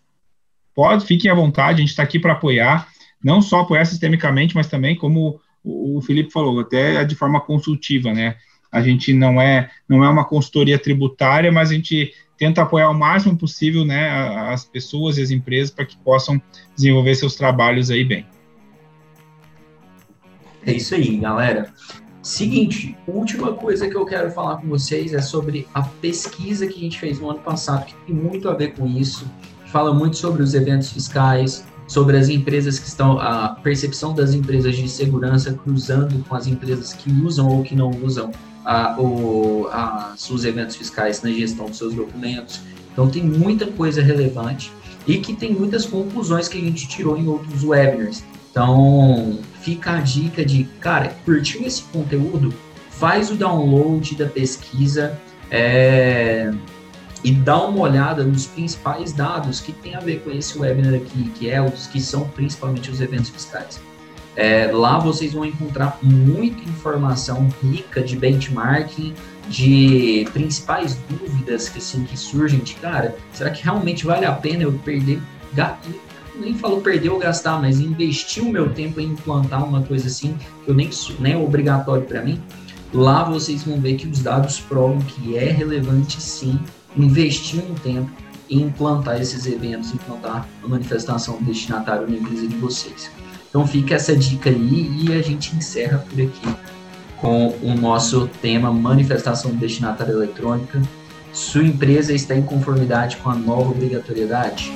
pode, fiquem à vontade, a gente está aqui para apoiar, não só apoiar sistemicamente, mas também, como o Felipe falou, até de forma consultiva, né? A gente não é, não é uma consultoria tributária, mas a gente tenta apoiar o máximo possível né, as pessoas e as empresas para que possam desenvolver seus trabalhos aí bem. É isso aí, galera. Seguinte, última coisa que eu quero falar com vocês é sobre a pesquisa que a gente fez no ano passado, que tem muito a ver com isso. Fala muito sobre os eventos fiscais, sobre as empresas que estão, a percepção das empresas de segurança cruzando com as empresas que usam ou que não usam a, o, a, os eventos fiscais na gestão dos seus documentos. Então, tem muita coisa relevante e que tem muitas conclusões que a gente tirou em outros webinars. Então, fica a dica de, cara, curtiu esse conteúdo? Faz o download da pesquisa é, e dá uma olhada nos principais dados que tem a ver com esse webinar aqui, que é os que são principalmente os eventos fiscais. É, lá vocês vão encontrar muita informação rica de benchmarking, de principais dúvidas que assim que surgem de cara, será que realmente vale a pena eu perder nem falo perder ou gastar, mas investir o meu tempo em implantar uma coisa assim, que eu nem, nem é obrigatório para mim, lá vocês vão ver que os dados provam que é relevante sim investir um tempo em implantar esses eventos, implantar a manifestação do destinatário na empresa de vocês. Então fica essa dica aí e a gente encerra por aqui com o nosso tema manifestação do destinatário eletrônica. Sua empresa está em conformidade com a nova obrigatoriedade?